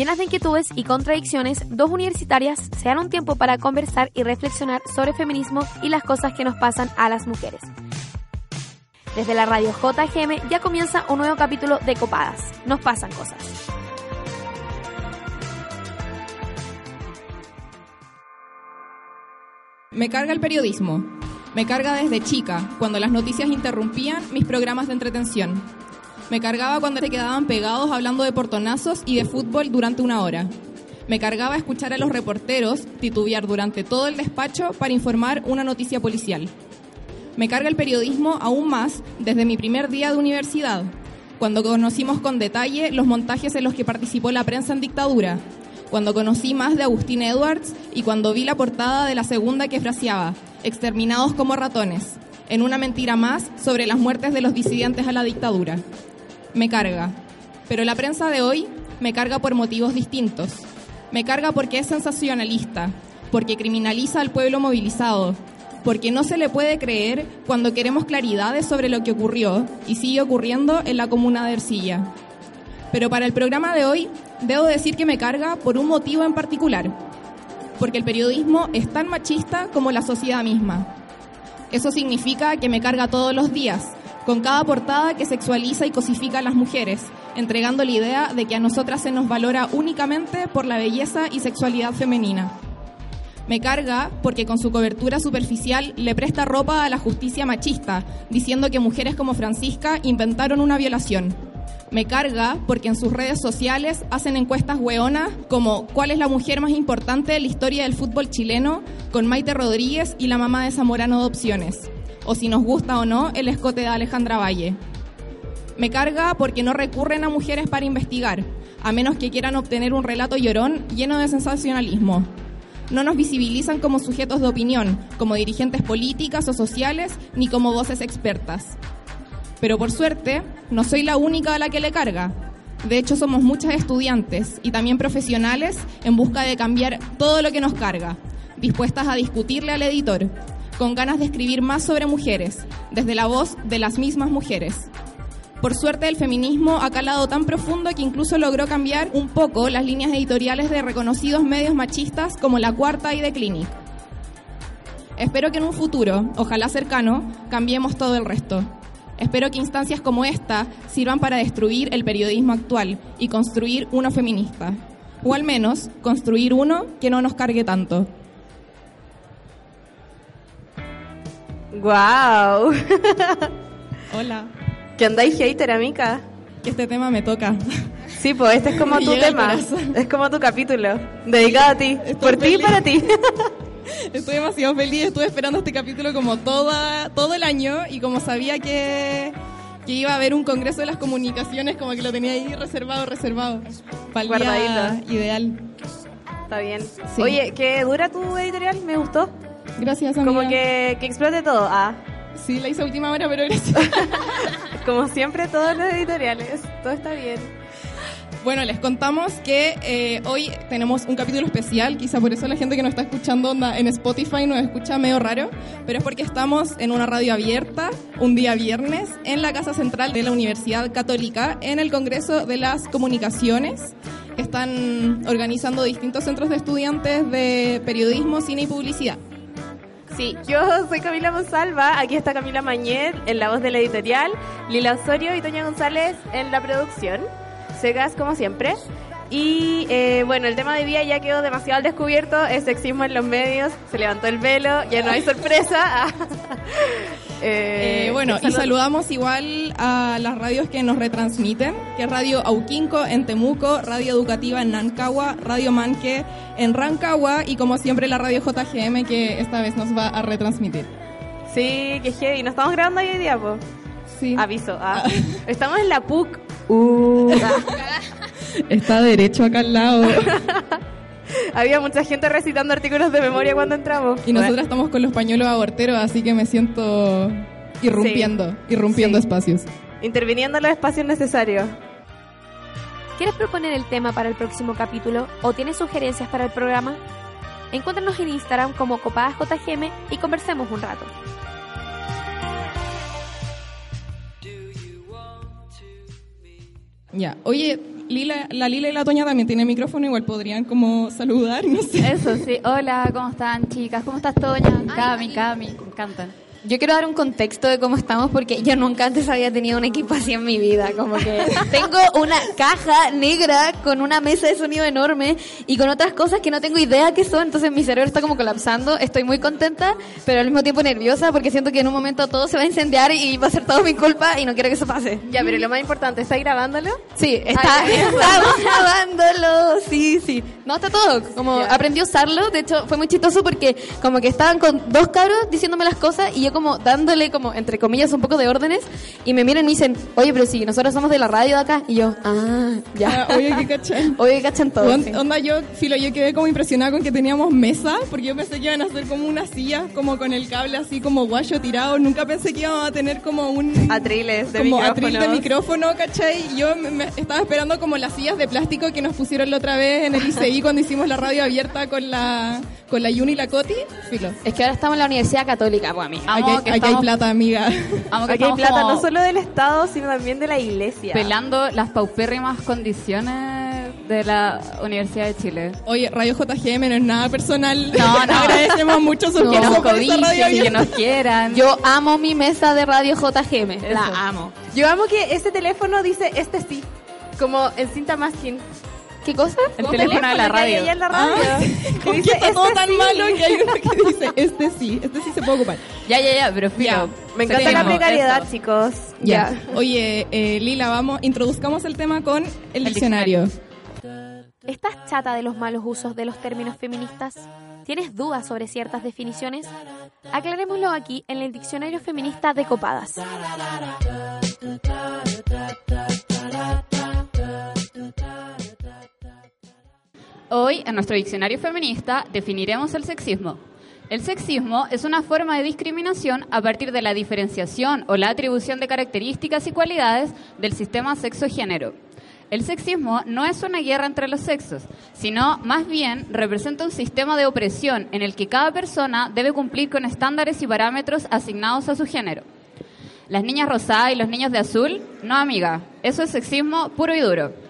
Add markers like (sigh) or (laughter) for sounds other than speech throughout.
Llenas de inquietudes y contradicciones, dos universitarias se dan un tiempo para conversar y reflexionar sobre feminismo y las cosas que nos pasan a las mujeres. Desde la radio JGM ya comienza un nuevo capítulo de Copadas. Nos pasan cosas. Me carga el periodismo. Me carga desde chica, cuando las noticias interrumpían mis programas de entretención. Me cargaba cuando se quedaban pegados hablando de portonazos y de fútbol durante una hora. Me cargaba escuchar a los reporteros titubear durante todo el despacho para informar una noticia policial. Me carga el periodismo aún más desde mi primer día de universidad, cuando conocimos con detalle los montajes en los que participó la prensa en dictadura, cuando conocí más de Agustín Edwards y cuando vi la portada de la segunda que fraseaba, exterminados como ratones, en una mentira más sobre las muertes de los disidentes a la dictadura. Me carga. Pero la prensa de hoy me carga por motivos distintos. Me carga porque es sensacionalista, porque criminaliza al pueblo movilizado, porque no se le puede creer cuando queremos claridades sobre lo que ocurrió y sigue ocurriendo en la comuna de Ercilla. Pero para el programa de hoy, debo decir que me carga por un motivo en particular, porque el periodismo es tan machista como la sociedad misma. Eso significa que me carga todos los días, con cada portada que sexualiza y cosifica a las mujeres, entregando la idea de que a nosotras se nos valora únicamente por la belleza y sexualidad femenina. Me carga porque con su cobertura superficial le presta ropa a la justicia machista, diciendo que mujeres como Francisca inventaron una violación. Me carga porque en sus redes sociales hacen encuestas hueonas como ¿cuál es la mujer más importante de la historia del fútbol chileno? con Maite Rodríguez y la mamá de Zamorano de Opciones. O si nos gusta o no el escote de Alejandra Valle. Me carga porque no recurren a mujeres para investigar, a menos que quieran obtener un relato llorón lleno de sensacionalismo. No nos visibilizan como sujetos de opinión, como dirigentes políticas o sociales, ni como voces expertas. Pero por suerte, no soy la única a la que le carga. De hecho, somos muchas estudiantes y también profesionales en busca de cambiar todo lo que nos carga, dispuestas a discutirle al editor, con ganas de escribir más sobre mujeres, desde la voz de las mismas mujeres. Por suerte, el feminismo ha calado tan profundo que incluso logró cambiar un poco las líneas editoriales de reconocidos medios machistas como La Cuarta y The Clinic. Espero que en un futuro, ojalá cercano, cambiemos todo el resto. Espero que instancias como esta sirvan para destruir el periodismo actual y construir uno feminista. O al menos construir uno que no nos cargue tanto. ¡Guau! (laughs) Hola. ¿Qué andáis hater, amiga? Que este tema me toca. Sí, pues este es como (laughs) Me tu tema. Es como tu capítulo. Dedicado a ti. Estoy Por ti y para ti. (laughs) Estoy demasiado feliz, estuve esperando este capítulo como toda, todo el año y como sabía que, que iba a haber un congreso de las comunicaciones, como que lo tenía ahí reservado, reservado. Para el día ideal. Está bien. Sí. Oye, ¿qué dura tu editorial? Me gustó. Gracias, amiga. Como que, que explote todo. Ah, Sí, la hice a última hora, pero gracias. (laughs) como siempre, todos los editoriales. Todo está bien. Bueno, les contamos que eh, hoy tenemos un capítulo especial, quizá por eso la gente que nos está escuchando onda, en Spotify nos escucha medio raro, pero es porque estamos en una radio abierta un día viernes en la Casa Central de la Universidad Católica en el Congreso de las Comunicaciones. Están organizando distintos centros de estudiantes de periodismo, cine y publicidad. Sí, yo soy Camila Monsalva, aquí está Camila Mañet en la voz de la editorial, Lila Osorio y Toña González en la producción, Segas como siempre. Y eh, bueno, el tema de día ya quedó demasiado al descubierto, es sexismo en los medios, se levantó el velo, ya no hay sorpresa. (laughs) Eh, Eh, bueno, y salud- saludamos igual a las radios que nos retransmiten, que es Radio Auquinco en Temuco, Radio Educativa en Nancagua, Radio Manque en Rancagua y como siempre la Radio JGM que esta vez nos va a retransmitir. Sí, que heavy, nos estamos grabando hoy día, po. Sí. Aviso, ah. estamos en la PUC. Uh, Está derecho acá al lado. (laughs) (laughs) había mucha gente recitando artículos de memoria cuando entramos. Y nosotras estamos con los pañuelos aborteros, así que me siento irrumpiendo, irrumpiendo Sí. espacios. Interviniendo en los espacios necesarios. ¿Quieres proponer el tema para el próximo capítulo o tienes sugerencias para el programa? Encuéntranos en Instagram como copadasjgm y conversemos un rato. Ya, oye, Lila, la Lila y la Toña también tienen micrófono, igual podrían como saludar, (laughs) no sé. Eso sí. Hola, ¿cómo están, chicas? ¿Cómo estás, Toña? Cami, Cami, me encantan. Yo quiero dar un contexto de cómo estamos porque yo nunca antes había tenido un equipo así en mi vida. Como que (laughs) tengo una caja negra con una mesa de sonido enorme y con otras cosas que no tengo idea qué son. Entonces mi cerebro está como colapsando. Estoy muy contenta, pero al mismo tiempo nerviosa porque siento que en un momento todo se va a incendiar y va a ser todo mi culpa y no quiero que eso pase. Ya, pero lo más importante, ¿está grabándolo? Sí, está, (laughs) estamos grabándolo. Sí, sí. No, está todo. Como Ya. aprendí a usarlo. De hecho, fue muy chistoso porque como que estaban con dos cabros diciéndome las cosas y yo como dándole como, entre comillas, un poco de órdenes y me miran y me dicen, oye, pero si nosotros somos de la radio de acá. Y yo, ah, ya. Ah, oye, qué cachan. (laughs) Oye, cachan todo. Onda, sí. onda, yo, filo, yo quedé como impresionada con que teníamos mesa, porque yo pensé que iban a hacer como unas sillas, como con el cable así como guayo tirado. Nunca pensé que íbamos a tener como un... Atriles de como micrófonos. atril de micrófono, ¿cachai? Y Yo me, me- estaba esperando como las sillas de plástico que nos pusieron la otra vez en el (laughs) ICI cuando hicimos la radio abierta con la con la Yuni y la Coti. Filo. Es que ahora estamos en la Universidad Católica, pues, amiga. Aquí, hay- que aquí hay estamos- plata, amiga. Que Aquí hay plata como no solo del Estado, sino también de la Iglesia. pelando las paupérrimas condiciones de la Universidad de Chile. Oye, Radio JGM no es nada personal. No, no. (laughs) Agradecemos mucho su que esfuerzo nos que nos (laughs) quieran. Yo amo mi mesa de radio JGM. Eso. La amo. Yo amo que este teléfono dice este sí, como en cinta masking. ¿Qué cosa? El teléfono de la que hay radio. allá en la radio. (laughs) Ah, que ¿Con dice, qué está todo "Este tan sí". malo que hay uno que dice, este sí, este sí se puede ocupar? Ya, ya, ya, pero. Ya. Me encanta la Seguimos, precariedad, eso. chicos. Ya. Oye, eh, Lila, vamos, introduzcamos el tema con el, diccionario. ¿Estás chata de los malos usos de los términos feministas? ¿Tienes dudas sobre ciertas definiciones? Aclarémoslo aquí en el Diccionario Feminista de Copadas. Hoy, en nuestro diccionario feminista, definiremos el sexismo. El sexismo es una forma de discriminación a partir de la diferenciación o la atribución de características y cualidades del sistema sexo-género. El sexismo no es una guerra entre los sexos, sino más bien representa un sistema de opresión en el que cada persona debe cumplir con estándares y parámetros asignados a su género. Las niñas rosadas y los niños de azul, no amiga, eso es sexismo puro y duro.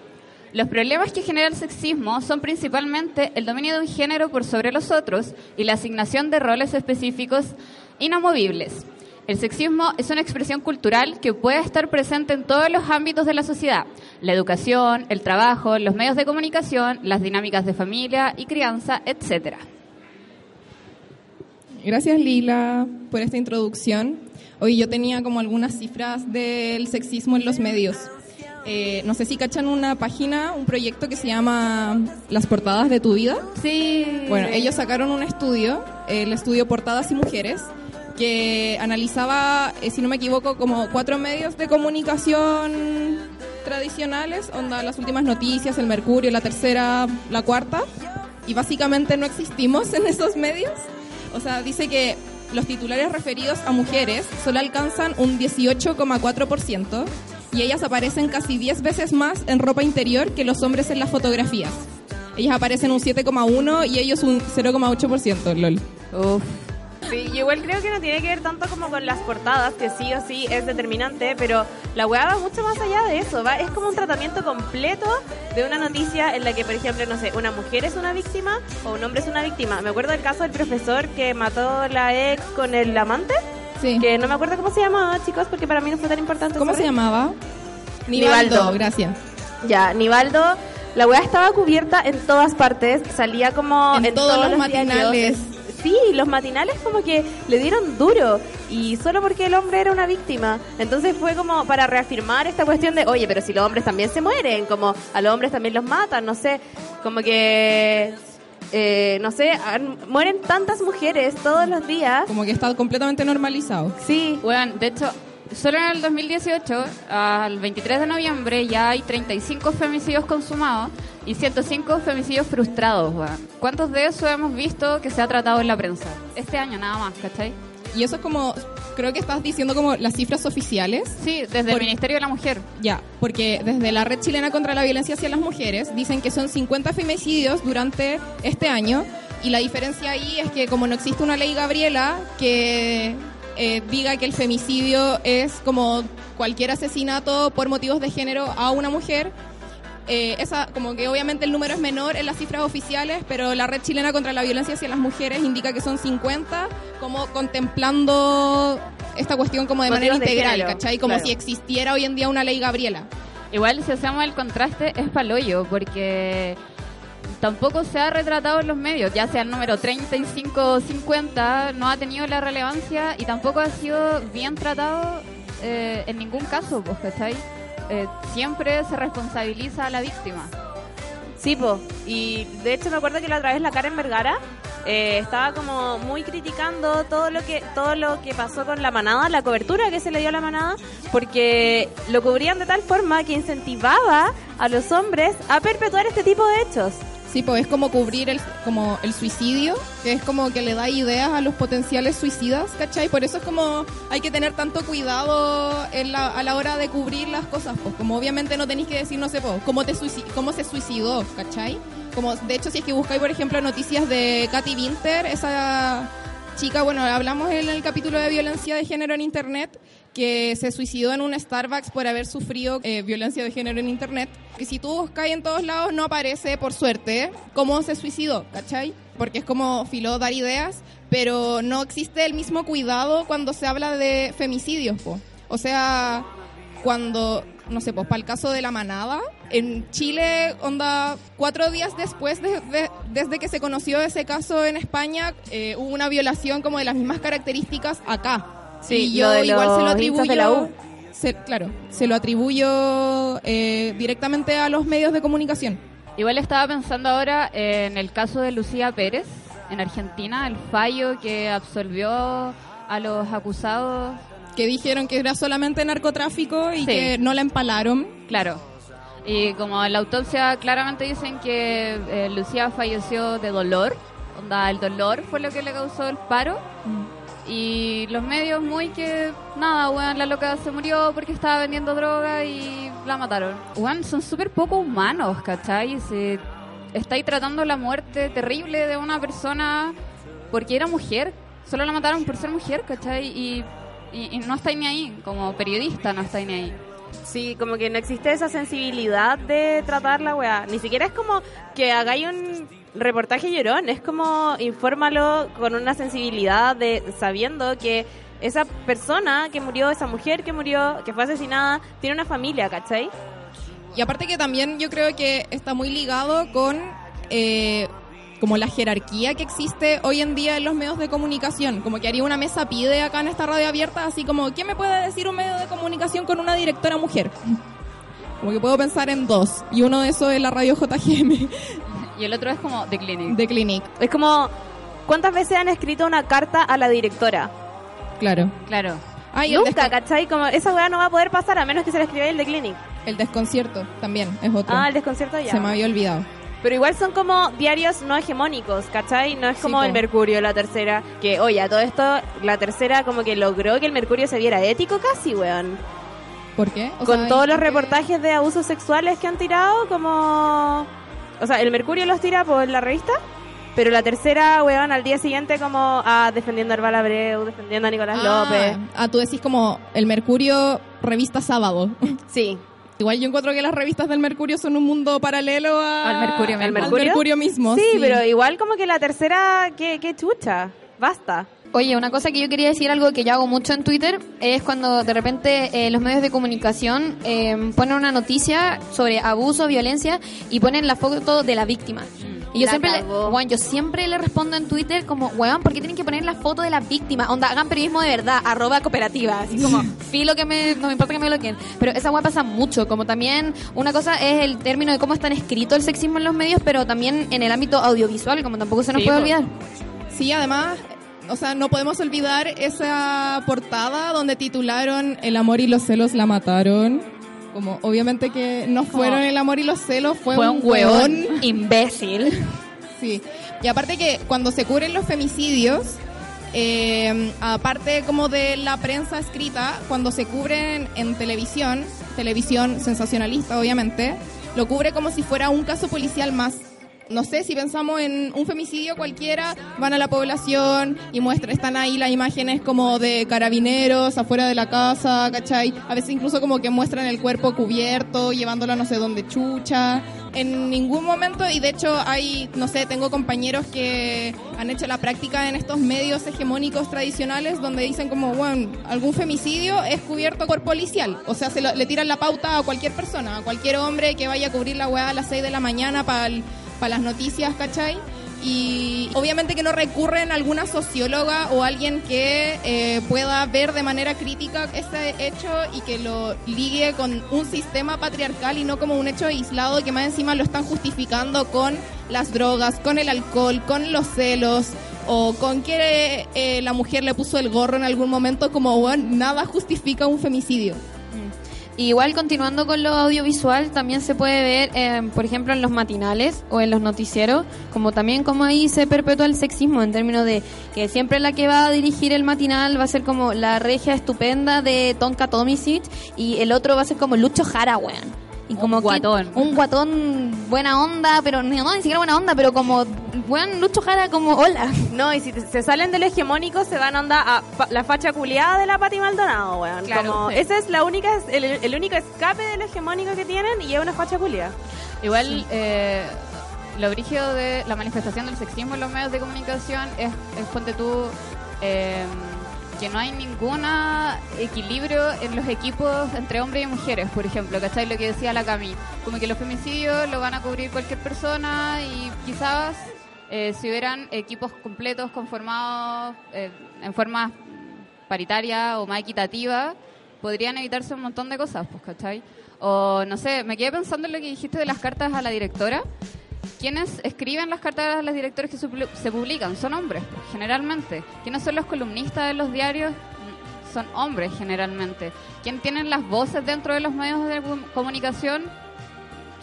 Los problemas que genera el sexismo son principalmente el dominio de un género por sobre los otros y la asignación de roles específicos inamovibles. El sexismo es una expresión cultural que puede estar presente en todos los ámbitos de la sociedad, la educación, el trabajo, los medios de comunicación, las dinámicas de familia y crianza, etc. Gracias, Lila, por esta introducción. Hoy yo tenía como algunas cifras del sexismo en los medios. Eh, no sé si cachan una página, un proyecto que se llama Las portadas de tu vida. Sí. Bueno, ellos sacaron un estudio, el estudio Portadas y Mujeres, que analizaba, eh, si no me equivoco, como cuatro medios de comunicación tradicionales, onda las últimas noticias, el Mercurio, la tercera, la cuarta, y básicamente no existimos en esos medios. O sea, dice que los titulares referidos a mujeres solo alcanzan un 18,4% y ellas aparecen casi 10 veces más en ropa interior que los hombres en las fotografías. Ellas aparecen un 7,1 y ellos un 0,8%, lol. Uf. Sí, yo igual creo que no tiene que ver tanto como con las portadas, que sí o sí es determinante, pero la weá va mucho más allá de eso, va es como un tratamiento completo de una noticia en la que, por ejemplo, no sé, una mujer es una víctima o un hombre es una víctima. Me acuerdo del caso del profesor que mató la ex con el amante, Sí. que no me acuerdo cómo se llamaba, chicos, porque para mí no fue tan importante. ¿Cómo se llamaba? Nivaldo. gracias. Ya, Nivaldo, la weá estaba cubierta en todas partes, salía como En todos los diarios. matinales. Sí, los matinales como que le dieron duro y solo porque el hombre era una víctima. Entonces fue como para reafirmar esta cuestión de, oye, pero si los hombres también se mueren, como a los hombres también los matan, no sé, como que, eh, no sé, han- mueren tantas mujeres todos los días. Como que está completamente normalizado. Sí, Bueno, de hecho, solo en el 2018, al 23 de noviembre, ya hay 35 femicidios consumados y 105 femicidios frustrados. weón. ¿Cuántos de esos hemos visto que se ha tratado en la prensa? Este año nada más, ¿cachai? Y eso es como, creo que estás diciendo como las cifras oficiales. Sí, desde Por- el Ministerio de la Mujer. Ya, porque desde la Red Chilena contra la Violencia hacia las Mujeres dicen que son 50 femicidios durante este año y la diferencia ahí es que como no existe una ley Gabriela que eh, diga que el femicidio es como cualquier asesinato por motivos de género a una mujer, eh, esa, como que obviamente el número es menor en las cifras oficiales, pero la red chilena contra la violencia hacia las mujeres indica que son 50, como contemplando esta cuestión como de Motivos manera de integral, género, ¿cachai? Como claro. si existiera hoy en día una ley Gabriela. Igual si hacemos el contraste es paloyo, porque tampoco se ha retratado en los medios, ya sea el número 35 o 50, no ha tenido la relevancia y tampoco ha sido bien tratado eh, en ningún caso, pues, ¿cachai? Eh, siempre se responsabiliza a la víctima. Sí, po. Y de hecho me acuerdo que la otra vez la Karen Vergara eh, estaba como muy criticando todo lo que todo lo que pasó con la manada, la cobertura que se le dio a la manada, porque lo cubrían de tal forma que incentivaba a los hombres a perpetuar este tipo de hechos. Sí, pues es como cubrir el, como el suicidio, que es como que le da ideas a los potenciales suicidas, ¿cachai? Por eso es como hay que tener tanto cuidado en la, a la hora de cubrir las cosas, pues como obviamente no tenéis que decir, no sé, pues, cómo, te cómo se suicidó, ¿cachai? Como, de hecho, si es que buscáis, por ejemplo, noticias de Katy Winter, esa chica, bueno, hablamos en el capítulo de violencia de género en Internet, que se suicidó en un Starbucks por haber sufrido eh, violencia de género en Internet. Que si tú buscas en todos lados no aparece, por suerte, cómo se suicidó, ¿cachai? Porque es como filó dar ideas, pero no existe el mismo cuidado cuando se habla de femicidios, po. O sea, cuando, no sé, pues para el caso de la manada, en Chile, onda, cuatro días después de, de- desde que se conoció ese caso en España, eh, hubo una violación como de las mismas características acá. Sí, y lo yo de igual se lo atribuyo. de la U. se- claro, se lo atribuyo eh, directamente a los medios de comunicación. Igual estaba pensando ahora en el caso de Lucía Pérez en Argentina, el fallo que absolvió a los acusados Que dijeron que era solamente narcotráfico y Sí. que no la empalaron. Claro. Y como en la autopsia claramente dicen que eh, Lucía falleció de dolor, onda, el dolor fue lo que le causó el paro. Y los medios muy que, nada, weón, la loca se murió porque estaba vendiendo droga y la mataron. Weón, son súper poco humanos, ¿cachai? Se estáis tratando la muerte terrible de una persona porque era mujer. Solo la mataron por ser mujer, ¿cachai? Y, y, y no estáis ni ahí, como periodista no estáis ni ahí. Sí, como que no existe esa sensibilidad de tratar la weá. Ni siquiera es como que hagáis un reportaje llorón, es como infórmalo con una sensibilidad de sabiendo que esa persona que murió, esa mujer que murió, que fue asesinada, tiene una familia, ¿cachai? Y aparte que también yo creo que está muy ligado con eh, como la jerarquía que existe hoy en día en los medios de comunicación. Como que haría una mesa pide acá en esta radio abierta, así como, ¿qué me puede decir un medio de comunicación con una directora mujer? Como que puedo pensar en dos. Y uno de esos es la radio JGM Y el otro es como The Clinic. de Clinic. Es como, ¿cuántas veces han escrito una carta a la directora? Claro. Claro. Ah, Nunca, ¿cachai? Como esa weá no va a poder pasar a menos que se la escriba el de Clinic. el desconcierto también es otro. Ah, el desconcierto ya. Se me había olvidado. Pero igual son como diarios no hegemónicos, ¿cachai? No es como el Mercurio, la tercera. Que, oye, a todo esto, la tercera como que logró que el Mercurio se viera ético casi, weón. ¿Por qué? O Con sea, todos los reportajes de abusos sexuales que han tirado, como... O sea, el Mercurio los tira por la revista, pero la tercera, weón, al día siguiente como ah, defendiendo a Herbal Abreu, defendiendo a Nicolás Ah, López. ah, tú decís como el Mercurio, revista sábado. Sí. Igual yo encuentro que las revistas del Mercurio son un mundo paralelo a- Al Mercurio mismo. al ¿Mercurio? Mercurio mismo. Sí, pero igual como que la tercera, qué, qué chucha. Basta. Oye, una cosa que yo quería decir, algo que yo hago mucho en Twitter, es cuando de repente eh, los medios de comunicación eh, ponen una noticia sobre abuso, violencia y ponen la foto de la víctima. Y yo La siempre, le, weón, yo siempre le respondo en Twitter como, weón, ¿por qué tienen que poner la foto de la víctima? Onda, hagan periodismo de verdad, arroba cooperativa. Así como, filo que me, no me importa que me bloqueen. Pero esa weá pasa mucho. Como también, una cosa es el término de cómo están escrito el sexismo en los medios, pero también en el ámbito audiovisual, como tampoco se nos Sí, puede olvidar. Sí, además, o sea, no podemos olvidar esa portada donde titularon El amor y los celos la mataron. Como obviamente que no fueron el amor y los celos, fue, Fue un un hueón. hueón. Imbécil. (laughs) Sí. Y aparte que cuando se cubren los femicidios, eh, aparte como de la prensa escrita, cuando se cubren en televisión, televisión sensacionalista obviamente, lo cubre como si fuera un caso policial más. No sé, si pensamos en un femicidio cualquiera, van a la población y muestran, están ahí las imágenes como de carabineros afuera de la casa, ¿cachai? A veces incluso como que muestran el cuerpo cubierto, llevándolo no sé dónde chucha. En ningún momento, y de hecho hay, no sé, tengo compañeros que han hecho la práctica en estos medios hegemónicos tradicionales donde dicen como, bueno, algún femicidio es cubierto por policial. O sea, se le tiran la pauta a cualquier persona, a cualquier hombre que vaya a cubrir la weá a las 6 de la mañana para las noticias, ¿cachai? y obviamente que no recurren a alguna socióloga o alguien que eh, pueda ver de manera crítica ese hecho y que lo ligue con un sistema patriarcal y no como un hecho aislado que más encima lo están justificando con las drogas, con el alcohol, con los celos o con que eh, la mujer le puso el gorro en algún momento como bueno, nada justifica un femicidio. Igual continuando con lo audiovisual, también se puede ver, eh, por ejemplo, en los matinales o en los noticieros, como también como ahí se perpetúa el sexismo en términos de que siempre la que va a dirigir el matinal va a ser como la regia estupenda de Tonka Tomisic y el otro va a ser como Lucho Jara. Y como un guatón. un guatón buena onda, pero no, ni siquiera buena onda, pero como buen Lucho Jara como hola. No, y si se salen del hegemónico se van onda a la facha culiada de la Pati Maldonado, weón. Claro, Esa es la única, el, único escape del hegemónico que tienen y es una facha culiada. Igual, eh, lo brígido de la manifestación del sexismo en los medios de comunicación es, es ponte tú... Eh, que no hay ningún equilibrio en los equipos entre hombres y mujeres, por ejemplo, ¿cachai? Lo que decía la Cami, como que los femicidios lo van a cubrir cualquier persona y quizás eh, si hubieran equipos completos conformados eh, en forma paritaria o más equitativa, podrían evitarse un montón de cosas, pues, ¿cachai? O no sé, me quedé pensando en lo que dijiste de las cartas a la directora. ¿Quiénes escriben las cartas a los directores que se publican? Son hombres, generalmente. ¿Quiénes son los columnistas de los diarios? Son hombres, generalmente. ¿Quién tienen las voces dentro de los medios de comunicación?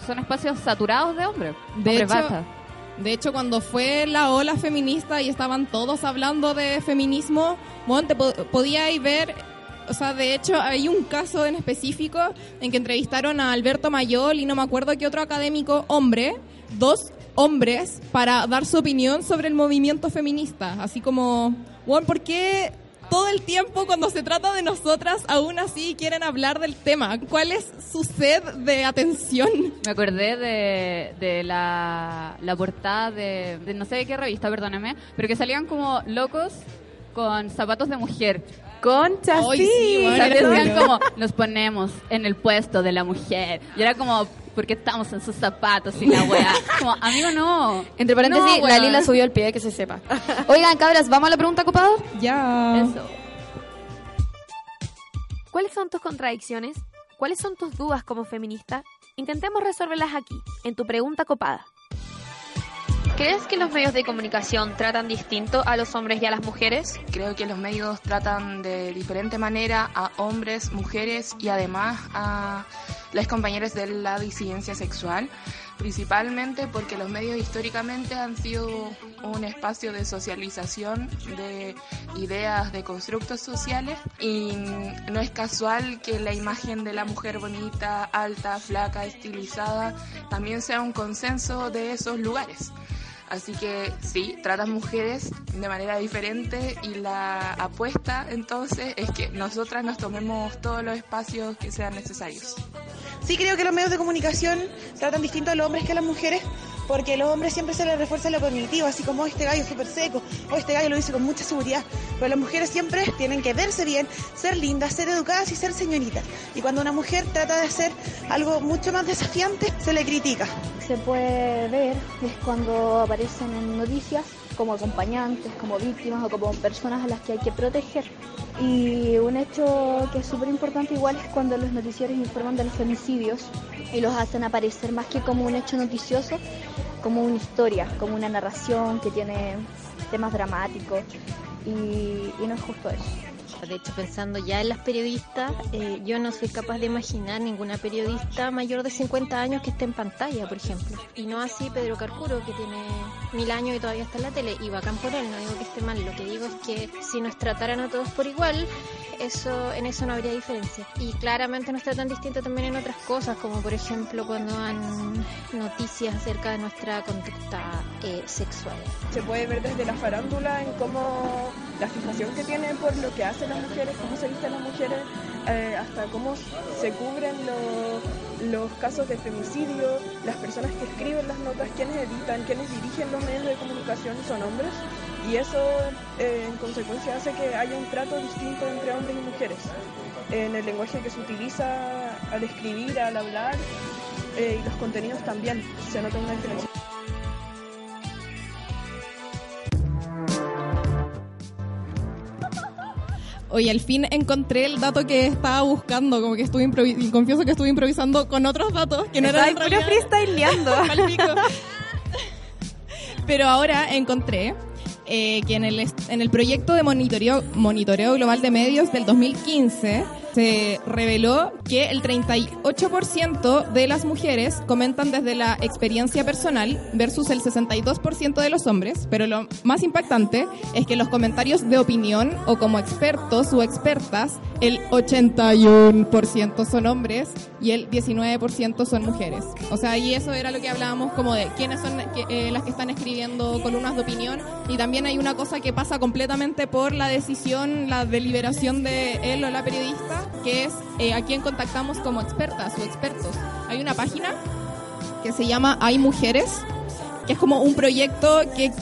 Son espacios saturados de hombres. De hecho, de hecho, cuando fue la ola feminista y estaban todos hablando de feminismo, bueno, te podíais ver o sea, de hecho hay un caso en específico en que entrevistaron a Alberto Mayol y no me acuerdo qué otro académico hombre dos hombres para dar su opinión sobre el movimiento feminista. Así como, bueno, ¿por qué todo el tiempo cuando se trata de nosotras aún así quieren hablar del tema? ¿Cuál es su sed de atención? Me acordé de, de la, la portada de, de no sé de qué revista, perdóname, pero que salían como locos con zapatos de mujer. Concha, sí. como, nos ponemos en el puesto de la mujer. Y era como, porque estamos en sus zapatos y la weá. (laughs) Como, amigo, no. Entre paréntesis, la Lila subió el pie, que se sepa. Oigan, cabras, ¿vamos a la pregunta, ocupado? Ya. Eso. ¿Cuáles son tus contradicciones? ¿Cuáles son tus dudas como feminista? Intentemos resolverlas aquí, en tu pregunta copada. ¿Crees que los medios de comunicación tratan distinto a los hombres y a las mujeres? Creo que los medios tratan de diferente manera a hombres, mujeres y además a las compañeras de la disidencia sexual, principalmente porque los medios históricamente han sido un espacio de socialización de ideas de constructos sociales y no es casual que la imagen de la mujer bonita, alta, flaca, estilizada también sea un consenso de esos lugares. Así que sí, tratan mujeres de manera diferente y la apuesta entonces es que nosotras nos tomemos todos los espacios que sean necesarios. Sí creo que los medios de comunicación tratan distinto a los hombres que a las mujeres, porque los hombres siempre se les refuerza lo cognitivo, así como oh, este gallo es súper seco, o este gallo lo dice con mucha seguridad. Pero las mujeres siempre tienen que verse bien, ser lindas, ser educadas y ser señoritas. Y cuando una mujer trata de hacer algo mucho más desafiante, se le critica. Se puede ver es cuando aparecen en noticias como acompañantes, como víctimas o como personas a las que hay que proteger. Y un hecho que es súper importante igual es cuando los noticieros informan de los femicidios y los hacen aparecer más que como un hecho noticioso, como una historia, como una narración que tiene temas dramáticos y, no es justo eso. De hecho, pensando ya en las periodistas, eh, yo no soy capaz de imaginar ninguna periodista mayor de 50 años que esté en pantalla, por ejemplo. Y no así Pedro Carcuro, que tiene mil años y todavía está en la tele, y bacán por él, no digo que esté mal. Lo que digo es que si nos trataran a todos por igual, eso en eso no habría diferencia. Y claramente nos tratan distinto también en otras cosas, como por ejemplo cuando dan noticias acerca de nuestra conducta eh, sexual. Se puede ver desde la farándula en cómo la fijación que tienen por lo que hacen las mujeres, cómo se visten las mujeres, eh, hasta cómo se cubren los, los casos de femicidio, las personas que escriben las notas, quienes editan, quienes dirigen los medios de comunicación son hombres y eso eh, en consecuencia hace que haya un trato distinto entre hombres y mujeres en el lenguaje que se utiliza al escribir, al hablar eh, y los contenidos también se nota una diferencia. Oye, al fin encontré el dato que estaba buscando, como que estuve improvisando, confieso que estuve improvisando con otros datos que no eran puro realidad. freestyleando. (laughs) Pero ahora encontré eh, que en el, en el proyecto de monitoreo, monitoreo global de medios del 2015 se reveló que el 38% de las mujeres comentan desde la experiencia personal versus el 62% de los hombres, pero lo más impactante es que los comentarios de opinión o como expertos o expertas, el 81% son hombres y el 19% son mujeres. O sea, y eso era lo que hablábamos como de quiénes son eh, las que están escribiendo columnas de opinión y también hay una cosa que pasa completamente por la decisión, la deliberación de él o la periodista, que es eh, a quién contactamos como expertas o expertos. Hay una página que se llama Hay Mujeres, que es como un proyecto que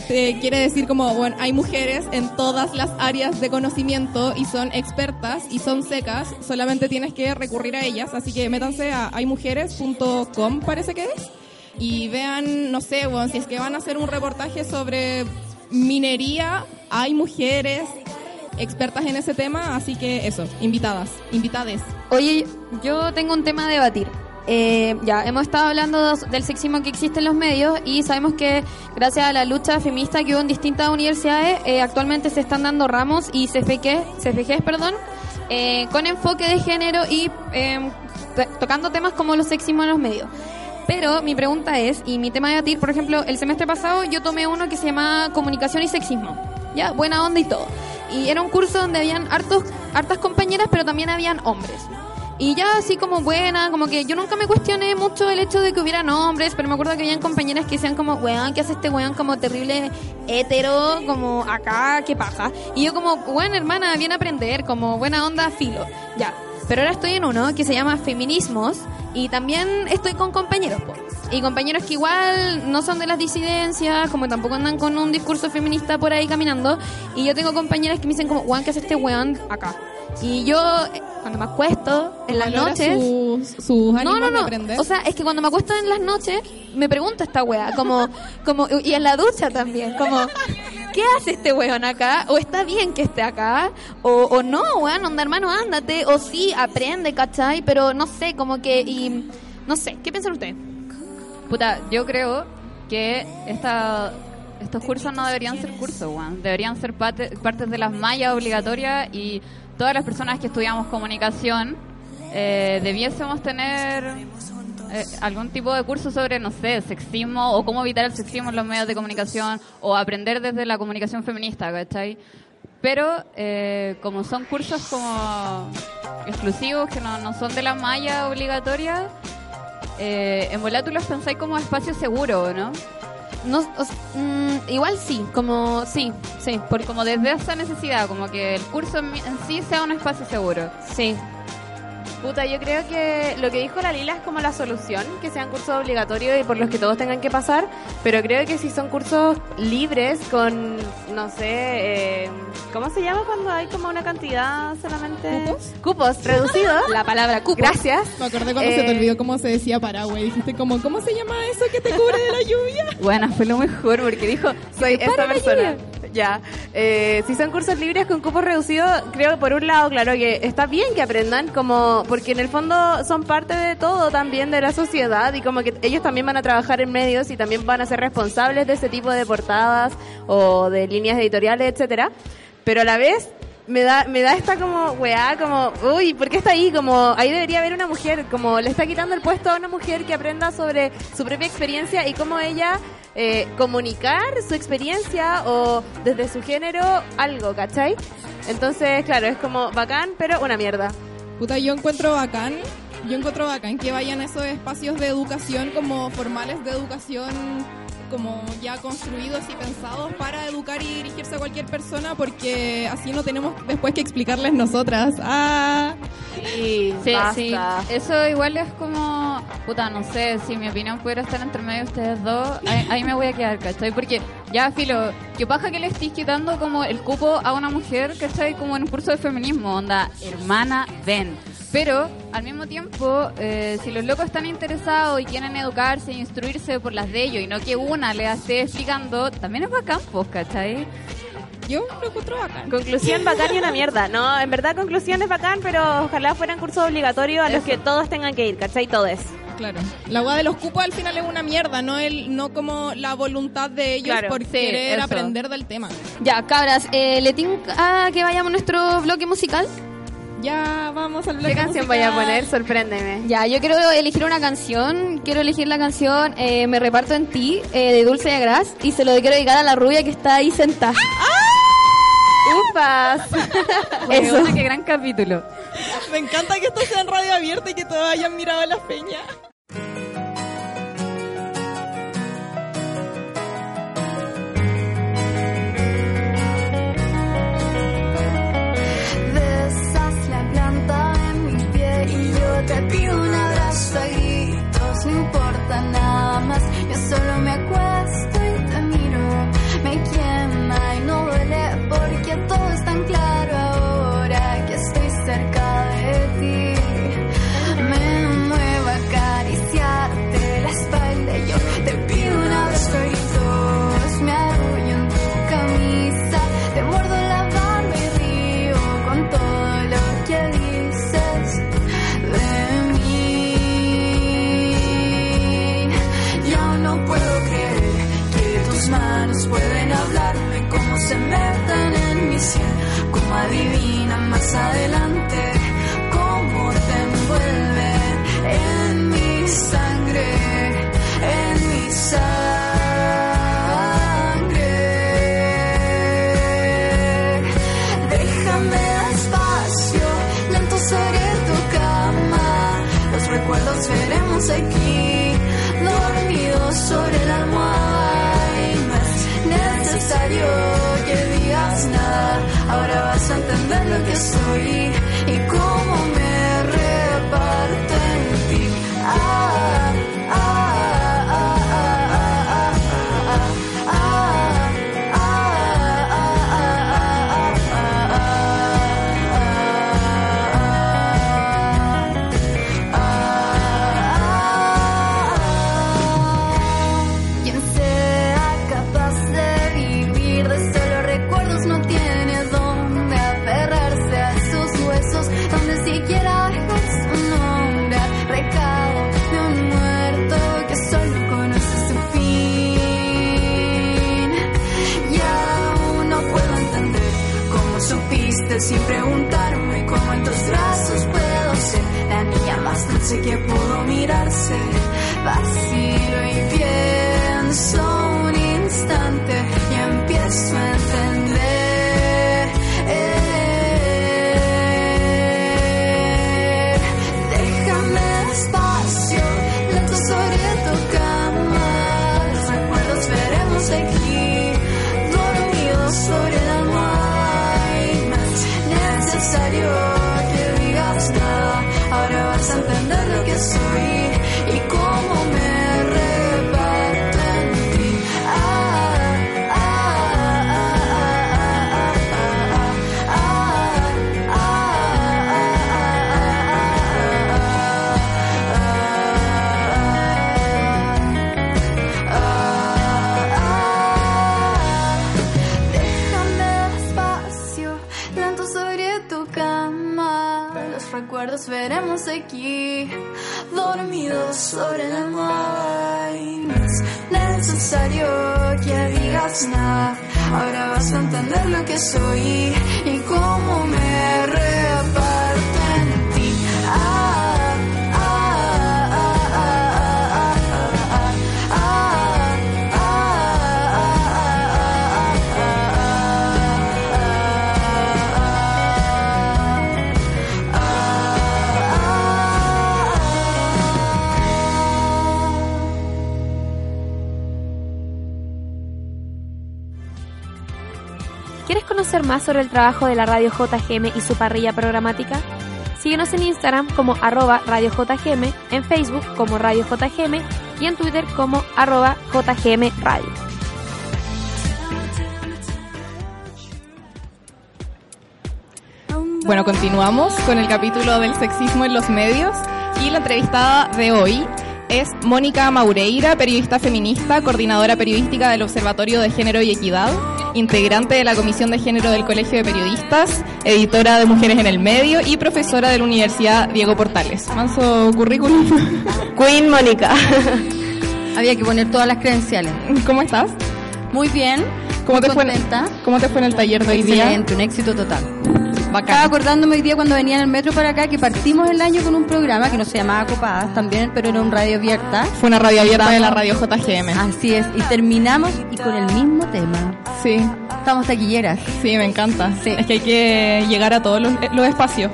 quiere decir como, bueno, hay mujeres en todas las áreas de conocimiento y son expertas y son secas, solamente tienes que recurrir a ellas, así que métanse a haymujeres.com parece que es, y vean, no sé, bueno, si es que van a hacer un reportaje sobre minería, hay mujeres expertas en ese tema, así que eso, invitadas, invitades. Oye, yo tengo un tema a debatir. Eh, ya, hemos estado hablando del sexismo que existe en los medios y sabemos que gracias a la lucha feminista que hubo en distintas universidades, eh, actualmente se están dando ramos y CFG, CFGs, perdón, eh, con enfoque de género y t- tocando temas como los sexismos en los medios. Pero mi pregunta es, y mi tema de debatir, por ejemplo, el semestre pasado yo tomé uno que se llama Comunicación y Sexismo. Ya, buena onda y todo. Y era un curso donde habían hartos, hartas compañeras, pero también habían hombres. Y ya así como buena, como que yo nunca me cuestioné mucho el hecho de que hubieran hombres, pero me acuerdo que habían compañeras que decían como, weón, ¿qué hace este weón como terrible hetero, como acá, qué paja? Y yo como, weón, hermana, viene a aprender, como buena onda, filo. Ya. Pero ahora estoy en uno que se llama Feminismos y también estoy con compañeros, po. Y compañeros que igual no son de las disidencias, como tampoco andan con un discurso feminista por ahí caminando. Y yo tengo compañeras que me dicen como, weón, ¿qué hace este weón acá? Y yo, eh, cuando me acuesto en las noches... sus, sus No, no, no. O sea, es que cuando me acuesto en las noches, me pregunta esta wea, como, como, y en la ducha también, como, ¿qué hace este weón acá? ¿O está bien que esté acá? ¿O, o no, weón, onda hermano, ándate? ¿O sí, aprende, cachai? Pero no sé, como que, y, no sé, ¿qué piensan ustedes? Puta, yo creo que esta, estos cursos no deberían ser cursos, weón. Deberían ser parte, partes de las mallas obligatorias y todas las personas que estudiamos comunicación eh, debiésemos tener eh, algún tipo de curso sobre, no sé, sexismo o cómo evitar el sexismo en los medios de comunicación o aprender desde la comunicación feminista, ¿cachai? Pero eh, como son cursos como exclusivos que no, no son de la malla obligatoria, eh, en volar tú los pensáis como espacio seguro, ¿no? No, mm, igual sí, como, sí, sí, Por, como desde esa necesidad, como que el curso en, en sí sea un espacio seguro. sí. Puta, yo creo que lo que dijo la Lila es como la solución, que sean cursos obligatorios y por los que todos tengan que pasar, pero creo que si son cursos libres con, no sé, eh, ¿cómo se llama cuando hay como una cantidad solamente? ¿Cupos? Cupos reducidos. (laughs) La palabra cupo. Gracias. Me acordé cuando se te Eh, olvidó cómo se decía Paraguay. Dijiste como, ¿cómo se llama eso que te cubre de la lluvia? (laughs) Bueno, fue lo mejor porque dijo, Soy esta persona. Ya. Eh, si son cursos libres con cupos reducidos, creo que por un lado, claro, que está bien que aprendan, como porque en el fondo son parte de todo también de la sociedad y como que ellos también van a trabajar en medios y también van a ser responsables de ese tipo de portadas o de líneas editoriales, etcétera. Pero a la vez me da, me da esta como weá, como, uy, ¿por qué está ahí? Como, ahí debería haber una mujer, como le está quitando el puesto a una mujer que aprenda sobre su propia experiencia y cómo ella eh, comunicar su experiencia o desde su género algo, ¿cachai? Entonces, claro, es como bacán, pero una mierda. Puta, yo encuentro bacán, yo encuentro bacán que vayan a esos espacios de educación como formales de educación como ya construidos y pensados para educar y dirigirse a cualquier persona porque así no tenemos después que explicarles nosotras. Ah. Sí, Sí, sí. Eso igual es como, puta, no sé, si mi opinión pudiera estar entre medio de ustedes dos, ahí, ahí me voy a quedar, ¿cachai? Porque ya, filo, que paja que le estéis quitando como el cupo a una mujer, ¿cachai? Como en un curso de feminismo, onda, hermana, ven. Pero, al mismo tiempo, eh, si los locos están interesados y quieren educarse e instruirse por las de ellos y no que una le esté explicando, también es bacán, pues, ¿cachai? Yo lo encuentro bacán. Conclusión bacán y una mierda. No, en verdad conclusión es bacán, pero ojalá fueran cursos obligatorios a los que todos tengan que ir, ¿cachai? Todos. Claro. La agua de los cupos al final es una mierda, no el no como la voluntad de ellos Claro, por sí, querer eso. aprender del tema. Ya, cabras, eh, ¿le tinca que vayamos a nuestro bloque musical? Ya vamos al ¿Qué bloque canción musical. vaya a poner? Sorpréndeme. Ya, yo quiero elegir una canción. Quiero elegir la canción eh, Me reparto en ti, eh, de Dulce y Agras. Y se lo quiero dedicar a la rubia que está ahí sentada. ¡Upas! (laughs) (laughs) Eso. Weona, qué gran capítulo. Me encanta que esto sea en radio abierta y que todos hayan mirado a la peña. Te pido un abrazo a gritos. No importa nada más, yo solo me acuesto y te miro. Me quema y no duele porque todo es tan claro como adivinan más adelante, cómo te envuelven en mi sangre, en mi sangre. Déjame despacio, lento sobre tu cama. Los recuerdos veremos aquí, dormidos sobre la almohada. No es necesario que digas nada. Ahora vas a entender lo que soy Vacilo y pienso veremos aquí, dormidos sobre la. Y no es necesario que digas nada. Ahora vas a entender lo que soy conocer más sobre el trabajo de la radio JGM y su parrilla programática? Síguenos en Instagram como arroba Radio JGM, en Facebook como Radio JGM y en Twitter como arroba JGM Radio. Bueno, continuamos con el capítulo del sexismo en los medios y la entrevistada de hoy es Mónica Maureira, periodista feminista, coordinadora periodística del Observatorio de Género y Equidad, integrante de la Comisión de Género del Colegio de Periodistas, editora de Mujeres en el Medio y profesora de la Universidad Diego Portales. Manso currículum. (laughs) Queen Mónica. Había que poner todas las credenciales. ¿Cómo estás? Muy bien. ¿Cómo te, fue en, contenta. ¿Cómo te fue en el taller de hoy día? Excelente, un éxito total. Bacán. Estaba acordándome hoy día cuando venía en el metro para acá que partimos el año con un programa que no se llamaba Copadas también, pero era un radio abierta. Fue una radio abierta de la radio JGM. Así es, y terminamos y con el mismo tema. Sí, Estamos taquilleras. sí, me encanta. Sí. Es que hay que llegar a todos los, los espacios.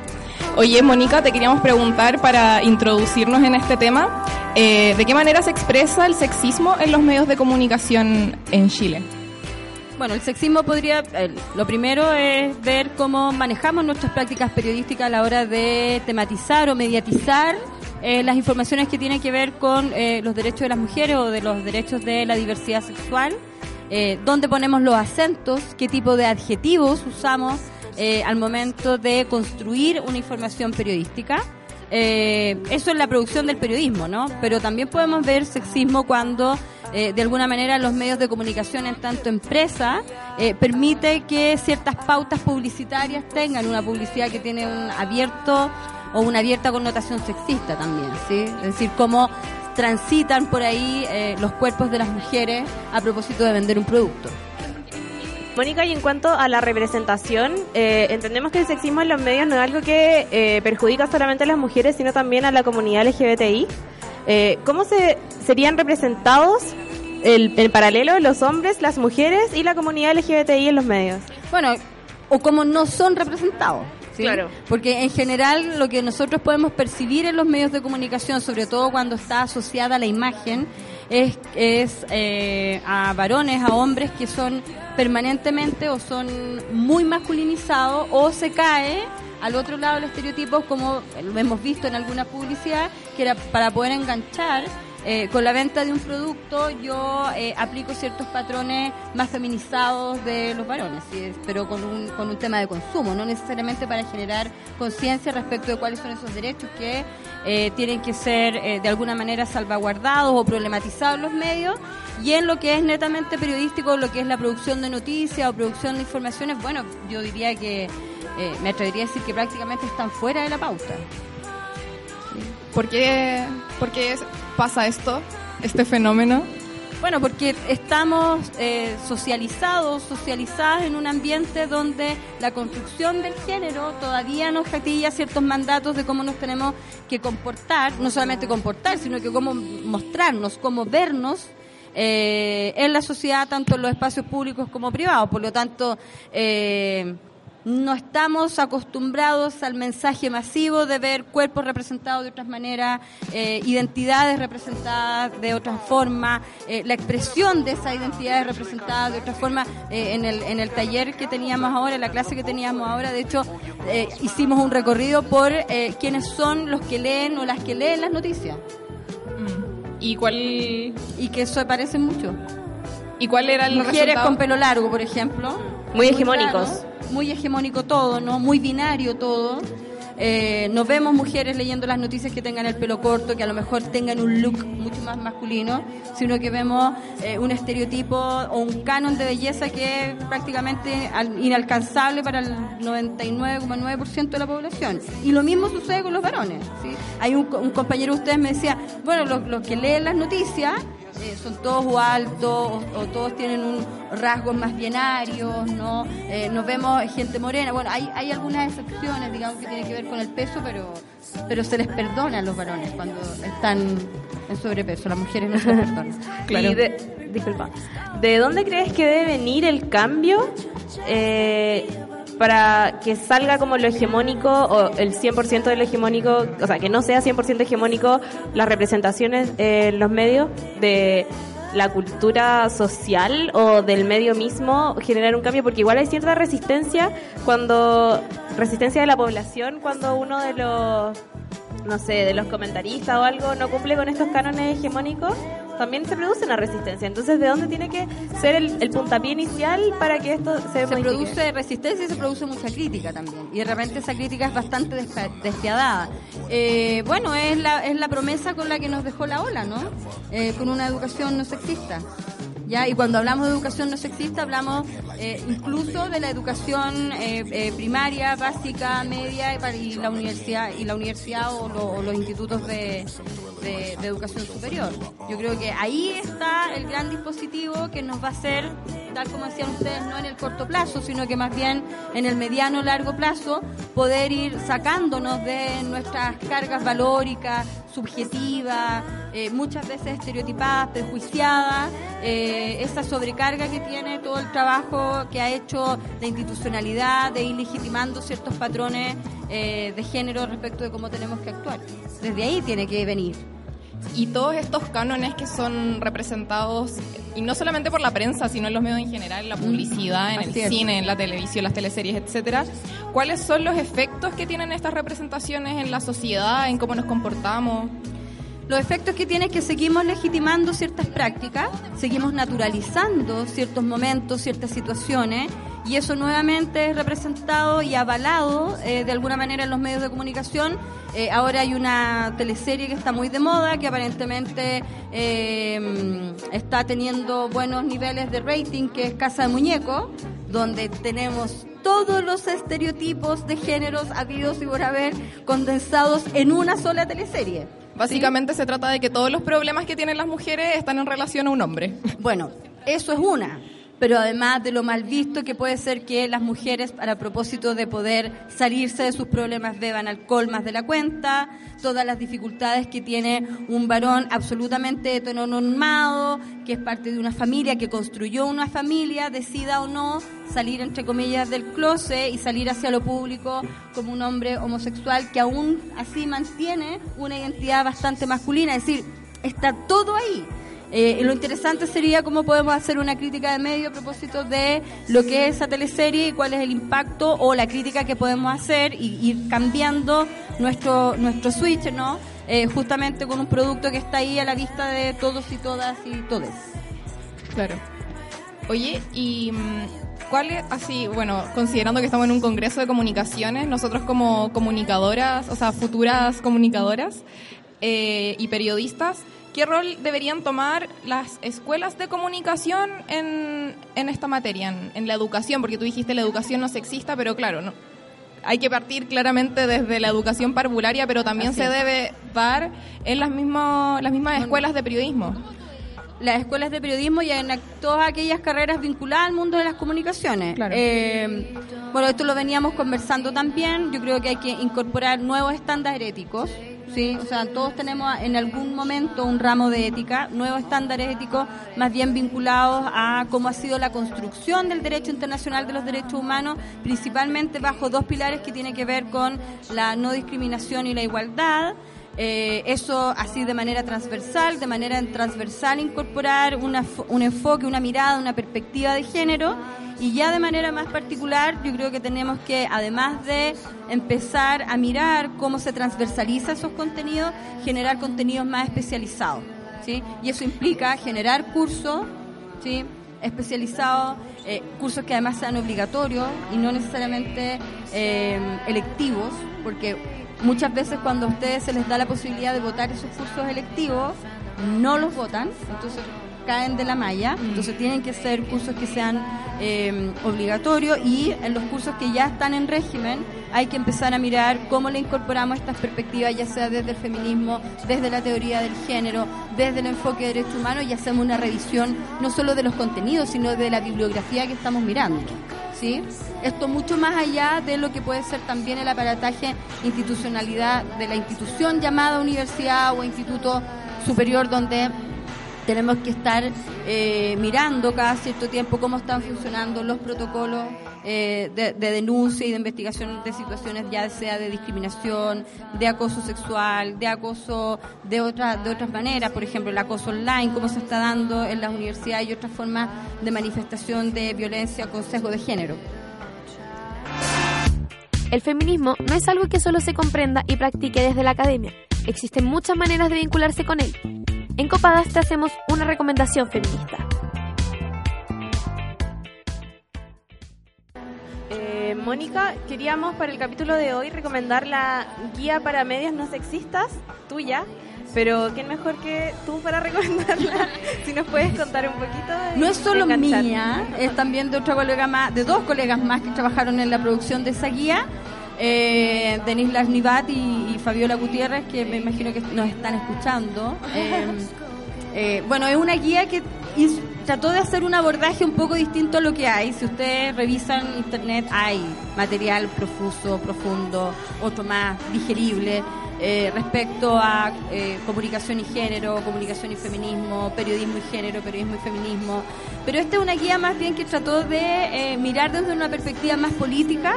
Oye, Mónica, te queríamos preguntar para introducirnos en este tema, eh, ¿de qué manera se expresa el sexismo en los medios de comunicación en Chile? Bueno, el sexismo podría, eh, lo primero es ver cómo manejamos nuestras prácticas periodísticas a la hora de tematizar o mediatizar eh, las informaciones que tienen que ver con eh, los derechos de las mujeres o de los derechos de la diversidad sexual, dónde ponemos los acentos, qué tipo de adjetivos usamos al momento de construir una información periodística. Eh, eso es la producción del periodismo, ¿no? Pero también podemos ver sexismo cuando, eh, de alguna manera, los medios de comunicación, en tanto empresa, eh, permite que ciertas pautas publicitarias tengan una publicidad que tiene un abierto o una abierta connotación sexista también, ¿sí? Es decir, cómo transitan por ahí eh, los cuerpos de las mujeres a propósito de vender un producto. Mónica, y en cuanto a la representación, eh, entendemos que el sexismo en los medios no es algo que eh, perjudica solamente a las mujeres, sino también a la comunidad LGBTI. Eh, ¿Cómo se serían representados el, en paralelo los hombres, las mujeres y la comunidad LGBTI en los medios? Bueno, o como no son representados. ¿sí? Claro. Porque en general lo que nosotros podemos percibir en los medios de comunicación, sobre todo cuando está asociada a la imagen, es, es eh, a varones, a hombres que son permanentemente o son muy masculinizados o se cae al otro lado del estereotipo como lo hemos visto en alguna publicidad que era para poder enganchar eh, con la venta de un producto yo eh, aplico ciertos patrones más feminizados de los varones, ¿sí? pero con un, con un tema de consumo, no necesariamente para generar conciencia respecto de cuáles son esos derechos que eh, tienen que ser eh, de alguna manera salvaguardados o problematizados en los medios y en lo que es netamente periodístico, lo que es la producción de noticias o producción de informaciones, bueno, yo diría que eh, me atrevería a decir que prácticamente están fuera de la pauta. ¿Por qué, por qué es- pasa esto, este fenómeno? Bueno, porque estamos eh, socializados, socializadas en un ambiente donde la construcción del género todavía nos gatilla ciertos mandatos de cómo nos tenemos que comportar, no solamente comportar, sino que cómo mostrarnos, cómo vernos eh, en la sociedad, tanto en los espacios públicos como privados. Por lo tanto, eh, no estamos acostumbrados al mensaje masivo de ver cuerpos representados de otras maneras, eh, identidades representadas de otra forma, eh, la expresión de esas identidades representadas de otra forma. Eh, en, el, en el taller que teníamos ahora, en la clase que teníamos ahora, de hecho, eh, hicimos un recorrido por eh, quiénes son los que leen o las que leen las noticias. ¿Y cuál, Y que eso aparece mucho. y cuál era el Mujeres resultado? con pelo largo, por ejemplo. Muy hegemónicos. Muy hegemónico todo, ¿no? Muy binario todo. Eh, no vemos mujeres leyendo las noticias que tengan el pelo corto, que a lo mejor tengan un look mucho más masculino, sino que vemos eh, un estereotipo o un canon de belleza que es prácticamente al- inalcanzable para el 99,9% de la población. Y lo mismo sucede con los varones. ¿sí? Hay un, un compañero de ustedes me decía, bueno, los, los que leen las noticias eh, son todos altos o, todos tienen un rasgos más binarios, ¿no? Eh, nos vemos gente morena. Bueno, hay, hay algunas excepciones, digamos, que tienen que ver con el peso, pero, pero se les perdona a los varones cuando están en sobrepeso. Las mujeres no se les perdona. (laughs) Y de- disculpa. ¿De dónde crees que debe venir el cambio eh, para que salga como lo hegemónico o el 100% de lo hegemónico, o sea, que no sea 100% hegemónico las representaciones en los medios de la cultura social o del medio mismo generar un cambio porque igual hay cierta resistencia cuando resistencia de la población cuando uno de los no sé, de los comentaristas o algo no cumple con estos cánones hegemónicos, también se produce una resistencia. Entonces, ¿de dónde tiene que ser el, el puntapié inicial para que esto se, se modifique? produce resistencia y se produce mucha crítica también. Y de repente esa crítica es bastante despiadada. Eh, bueno, es la, es la promesa con la que nos dejó la ola, ¿no? Eh, con una educación no sexista. Y cuando hablamos de educación no sexista, hablamos eh, incluso de la educación eh, eh, primaria, básica, media y, la universidad y la universidad o, lo- o los institutos de, de- de educación superior. Yo creo que ahí está el gran dispositivo que nos va a hacer, tal como decían ustedes, no en el corto plazo, sino que más bien en el mediano largo plazo, poder ir sacándonos de nuestras cargas valóricas, subjetivas, eh, muchas veces estereotipadas, prejuiciadas, eh, esa sobrecarga que tiene todo el trabajo que ha hecho la institucionalidad de ir legitimando ciertos patrones eh, de género respecto de cómo tenemos que actuar. Desde ahí tiene que venir. Y todos estos cánones que son representados, y no solamente por la prensa, sino en los medios en general, en la publicidad, en Así el es. cine, en la televisión, las teleseries, etcétera, ¿cuáles son los efectos que tienen estas representaciones en la sociedad, en cómo nos comportamos? Los efectos que tiene es que seguimos legitimando ciertas prácticas, seguimos naturalizando ciertos momentos, ciertas situaciones, y eso nuevamente es representado y avalado eh, de alguna manera en los medios de comunicación. Eh, ahora hay una teleserie que está muy de moda, que aparentemente eh, está teniendo buenos niveles de rating, que es Casa de Muñeco, donde tenemos todos los estereotipos de géneros habidos y por haber condensados en una sola teleserie. Básicamente se trata de que todos los problemas que tienen las mujeres están en relación a un hombre. Bueno, eso es una. Pero además de lo mal visto que puede ser que las mujeres, para propósito de poder salirse de sus problemas, beban alcohol más de la cuenta, todas las dificultades que tiene un varón absolutamente heteronormado, que es parte de una familia, que construyó una familia, decida o no salir, entre comillas, del closet y salir hacia lo público como un hombre homosexual que aún así mantiene una identidad bastante masculina. Es decir, está todo ahí. Eh, lo interesante sería cómo podemos hacer una crítica de medio a propósito de lo que es esa teleserie y cuál es el impacto o la crítica que podemos hacer y ir cambiando nuestro nuestro switch, ¿no? Eh, justamente con un producto que está ahí a la vista de todos y todas y todes. Claro. Oye, y mm, cuál es, así, bueno, considerando que estamos en un congreso de comunicaciones, nosotros como comunicadoras, o sea, futuras comunicadoras eh, y periodistas, ¿qué rol deberían tomar las escuelas de comunicación en, en esta materia, en, en la educación? Porque tú dijiste la educación no sexista, pero claro, no. Hay que partir claramente desde la educación parvularia, pero también Así se es. debe dar en las, mismo, las mismas escuelas de periodismo. las escuelas de periodismo y en todas aquellas carreras vinculadas al mundo de las comunicaciones. Claro. Eh, bueno, esto lo veníamos conversando también. Yo creo que hay que incorporar nuevos estándares éticos. Sí, o sea, todos tenemos en algún momento un ramo de ética, nuevos estándares éticos más bien vinculados a cómo ha sido la construcción del derecho internacional de los derechos humanos, principalmente bajo dos pilares que tienen que ver con la no discriminación y la igualdad. Eh, eso así de manera transversal, de manera transversal incorporar una, un enfoque, una mirada, una perspectiva de género y ya de manera más particular yo creo que tenemos que además de empezar a mirar cómo se transversaliza esos contenidos, generar contenidos más especializados, ¿sí? Y eso implica generar cursos, ¿sí? especializados, eh, cursos que además sean obligatorios y no necesariamente eh, electivos, porque muchas veces cuando a ustedes se les da la posibilidad de votar esos cursos electivos, no los votan, entonces caen de la malla, entonces tienen que ser cursos que sean eh, obligatorios y en los cursos que ya están en régimen hay que empezar a mirar cómo le incorporamos estas perspectivas, ya sea desde el feminismo, desde la teoría del género, desde el enfoque de derechos humanos y hacemos una revisión no solo de los contenidos, sino de la bibliografía que estamos mirando. ¿sí? Esto mucho más allá de lo que puede ser también el aparataje institucionalidad de la institución llamada universidad o instituto superior donde tenemos que estar eh, mirando cada cierto tiempo cómo están funcionando los protocolos eh, de, de, denuncia y de investigación de situaciones ya sea de discriminación, de acoso sexual, de acoso de otras de otras maneras, por ejemplo el acoso online, cómo se está dando en las universidades y otras formas de manifestación de violencia con sesgo de género. El feminismo no es algo que solo se comprenda y practique desde la academia. Existen muchas maneras de vincularse con él. En Copadas te hacemos una recomendación feminista. Eh, Mónica, queríamos para el capítulo de hoy recomendar la guía para medios no sexistas, tuya. Pero quién mejor que tú para (laughs) recomendarla. si nos puedes contar un poquito. no es solo mía, es también de otra colega más, de dos colegas más que trabajaron en la producción de esa guía. Eh, Denise Lasnivat y, y, Fabiola Gutiérrez, que me imagino que nos están escuchando. Eh, eh, bueno, es una guía que trató de hacer un abordaje un poco distinto a lo que hay. Si ustedes revisan internet, hay material profuso, profundo, otro más digerible. Eh, respecto a eh, comunicación y género, comunicación y feminismo, periodismo y género, periodismo y feminismo. Pero esta es una guía más bien que trató de eh, mirar desde una perspectiva más política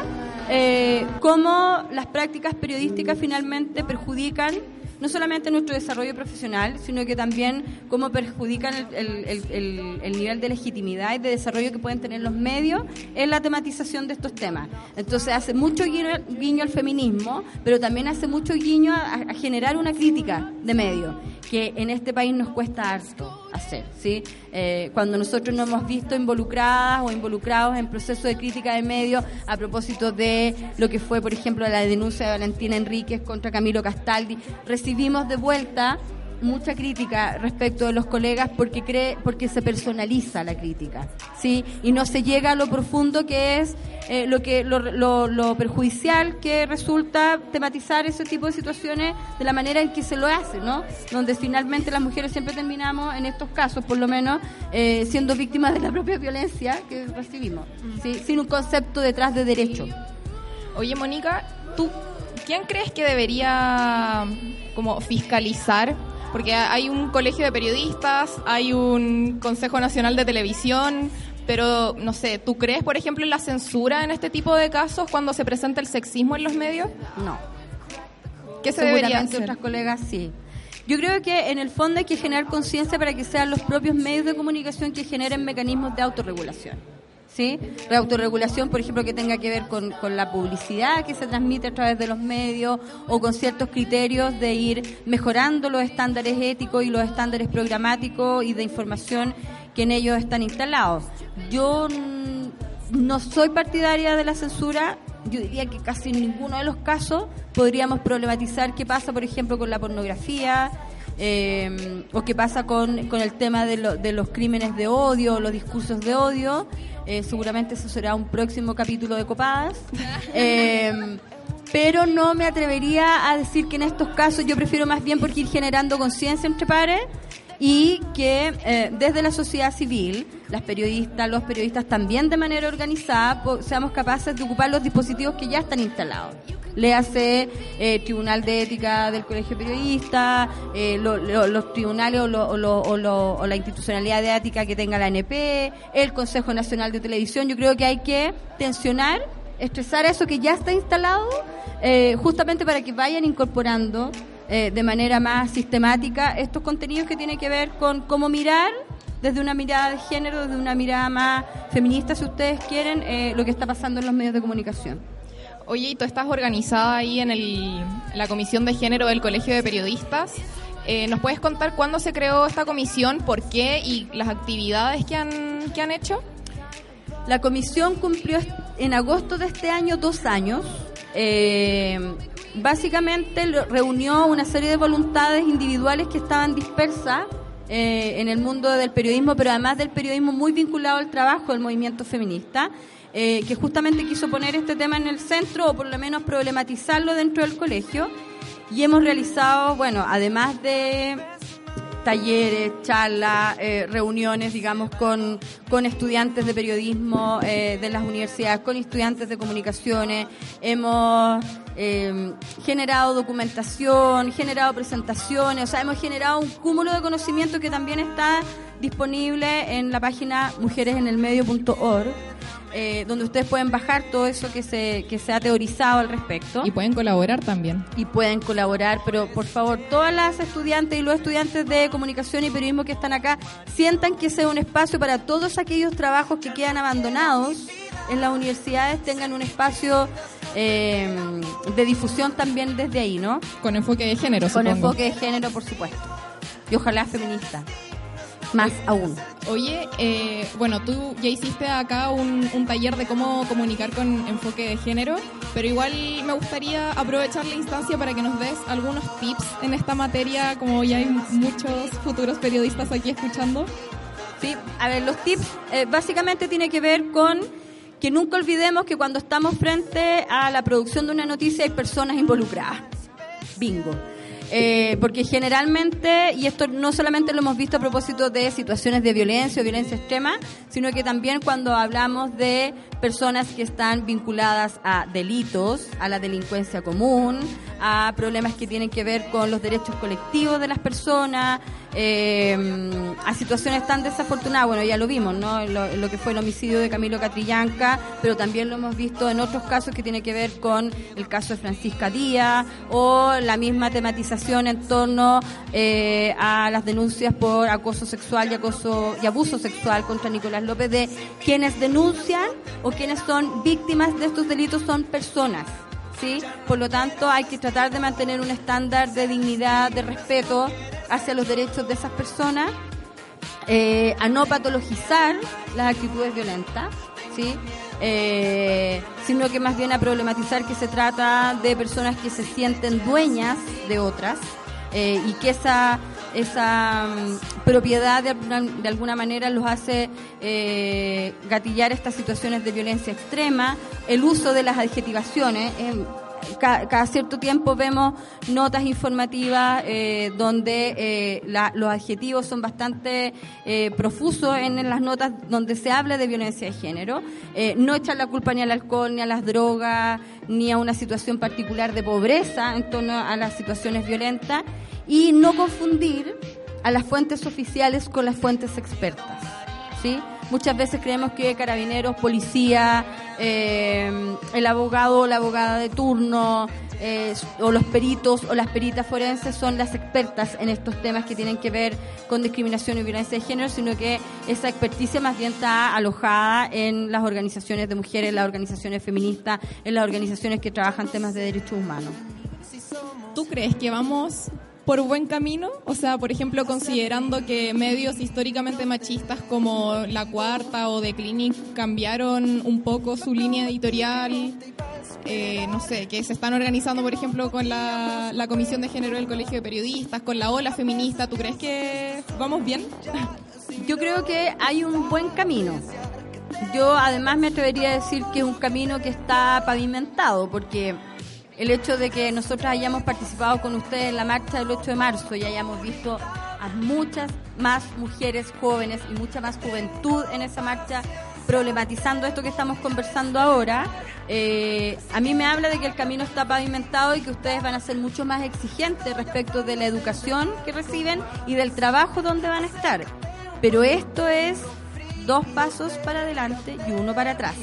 eh, cómo las prácticas periodísticas finalmente perjudican no solamente nuestro desarrollo profesional, sino que también cómo perjudican el, el, el, el, nivel de legitimidad y de desarrollo que pueden tener los medios en la tematización de estos temas. Entonces hace mucho guiño, guiño al feminismo, pero también hace mucho guiño a, a, generar una crítica de medios, que en este país nos cuesta harto hacer. ¿sí? Eh, cuando nosotros nos hemos visto involucradas o involucrados en procesos de crítica de medios a propósito de lo que fue, por ejemplo, la denuncia de Valentina Enríquez contra Camilo Castaldi, recibimos de vuelta mucha crítica respecto de los colegas porque cree porque se personaliza la crítica sí y no se llega a lo profundo que es eh, lo que lo, lo, lo, perjudicial que resulta tematizar ese tipo de situaciones de la manera en que se lo hace no donde finalmente las mujeres siempre terminamos en estos casos por lo menos eh, siendo víctimas de la propia violencia que recibimos ¿sí? sin un concepto detrás de derecho. Oye Mónica tú quién crees que debería como fiscalizar porque hay un colegio de periodistas, hay un Consejo Nacional de Televisión, pero no sé, ¿tú crees, por ejemplo, en la censura en este tipo de casos cuando se presenta el sexismo en los medios? No. ¿Qué se debería hacer? otras colegas sí. Yo creo que en el fondo hay que generar conciencia para que sean los propios medios de comunicación que generen mecanismos de autorregulación. ¿Sí? La autorregulación, por ejemplo, que tenga que ver con, con, la publicidad que se transmite a través de los medios o con ciertos criterios de ir mejorando los estándares éticos y los estándares programáticos y de información que en ellos están instalados. Yo no soy partidaria de la censura, yo diría que casi en ninguno de los casos podríamos problematizar qué pasa, por ejemplo, con la pornografía, eh, o qué pasa con, con el tema de, lo, de, los crímenes de odio, los discursos de odio. Eh, seguramente eso será un próximo capítulo de Copadas. (laughs) Eh, pero no me atrevería a decir que en estos casos yo prefiero más bien porque ir generando conciencia entre pares y que eh, desde la sociedad civil, las periodistas, los periodistas también de manera organizada, seamos capaces de ocupar los dispositivos que ya están instalados. Le hace eh, Tribunal de Ética del Colegio Periodista, eh, lo, lo, los tribunales o, lo, o, la institucionalidad de ética que tenga la NP, el Consejo Nacional de Televisión. Yo creo que hay que tensionar, estresar eso que ya está instalado, eh, justamente para que vayan incorporando eh, de manera más sistemática estos contenidos que tienen que ver con cómo mirar desde una mirada de género, desde una mirada más feminista, si ustedes quieren, eh, lo que está pasando en los medios de comunicación. Oye, y tú estás organizada ahí en, el, en la Comisión de Género del Colegio de Periodistas. Eh, ¿Nos puedes contar cuándo se creó esta comisión, por qué y las actividades que han, que han hecho? La comisión cumplió en agosto de este año dos años. Eh, básicamente reunió una serie de voluntades individuales que estaban dispersas eh, en el mundo del periodismo, pero además del periodismo muy vinculado al trabajo del movimiento feminista, eh, que justamente quiso poner este tema en el centro o por lo menos problematizarlo dentro del colegio. Y hemos realizado, bueno, además de talleres, charlas, eh, reuniones, digamos, con, con estudiantes de periodismo eh, de las universidades, con estudiantes de comunicaciones. Hemos eh, generado documentación, generado presentaciones, o sea, hemos generado un cúmulo de conocimiento que también está disponible en la página mujeresenelmedio.org eh, donde ustedes pueden bajar todo eso que se, que se ha teorizado al respecto. Y pueden colaborar también. Y pueden colaborar, pero por favor, todas las estudiantes y los estudiantes de comunicación y periodismo que están acá sientan que sea un espacio para todos aquellos trabajos que quedan abandonados en las universidades tengan un espacio eh, de difusión también desde ahí, ¿no? Con enfoque de género, Con supongo. enfoque de género, por supuesto. Y ojalá feminista. Más aún. Oye, eh, bueno, tú ya hiciste acá un, un taller de cómo comunicar con enfoque de género, pero igual me gustaría aprovechar la instancia para que nos des algunos tips en esta materia, como ya hay muchos futuros periodistas aquí escuchando. Sí, a ver, los tips eh, básicamente tiene que ver con que nunca olvidemos que cuando estamos frente a la producción de una noticia hay personas involucradas. Bingo. Eh, porque generalmente, y esto no solamente lo hemos visto a propósito de situaciones de violencia o violencia extrema, sino que también cuando hablamos de personas que están vinculadas a delitos, a la delincuencia común, a problemas que tienen que ver con los derechos colectivos de las personas, eh, a situaciones tan desafortunadas, bueno, ya lo vimos, ¿no? Lo, lo que fue el homicidio de Camilo Catrillanca, pero también lo hemos visto en otros casos que tiene que ver con el caso de Francisca Díaz o la misma tematización en torno eh, a las denuncias por acoso sexual y acoso y abuso sexual contra Nicolás López de quienes denuncian o quienes son víctimas de estos delitos son personas. ¿Sí? Por lo tanto, hay que tratar de mantener un estándar de dignidad, de respeto hacia los derechos de esas personas, eh, a no patologizar las actitudes violentas, ¿sí? Eh, sino que más bien a problematizar que se trata de personas que se sienten dueñas de otras eh, y que esa esa mm, propiedad de alguna, manera los hace gatillar estas situaciones de violencia extrema, el uso de las adjetivaciones. Ca- cada cierto tiempo vemos notas informativas eh, donde eh, la- los adjetivos son bastante eh, profusos en, las notas donde se habla de violencia de género. No echar la culpa ni al alcohol, ni a las drogas, ni a una situación particular de pobreza en torno a las situaciones violentas y no confundir a las fuentes oficiales con las fuentes expertas. ¿sí? Muchas veces creemos que carabineros, policía, eh, el abogado o la abogada de turno, eh, o los peritos o las peritas forenses son las expertas en estos temas que tienen que ver con discriminación y violencia de género, sino que esa experticia más bien está alojada en las organizaciones de mujeres, en las organizaciones feministas, en las organizaciones que trabajan temas de derechos humanos. ¿Tú crees que vamos por buen camino? O sea, por ejemplo, considerando que medios históricamente machistas como La Cuarta o The Clinic cambiaron un poco su línea editorial, eh, no sé, que se están organizando, por ejemplo, con la, la Comisión de Género del Colegio de Periodistas, con la Ola Feminista, ¿tú crees que vamos bien? (laughs) Yo creo que hay un buen camino. Yo además me atrevería a decir que es un camino que está pavimentado, porque el hecho de que nosotros hayamos participado con ustedes en la marcha del 8 de marzo y hayamos visto a muchas más mujeres jóvenes y mucha más juventud en esa marcha problematizando esto que estamos conversando ahora, eh, a mí me habla de que el camino está pavimentado y que ustedes van a ser mucho más exigentes respecto de la educación que reciben y del trabajo donde van a estar. Pero esto es dos pasos para adelante y uno para atrás.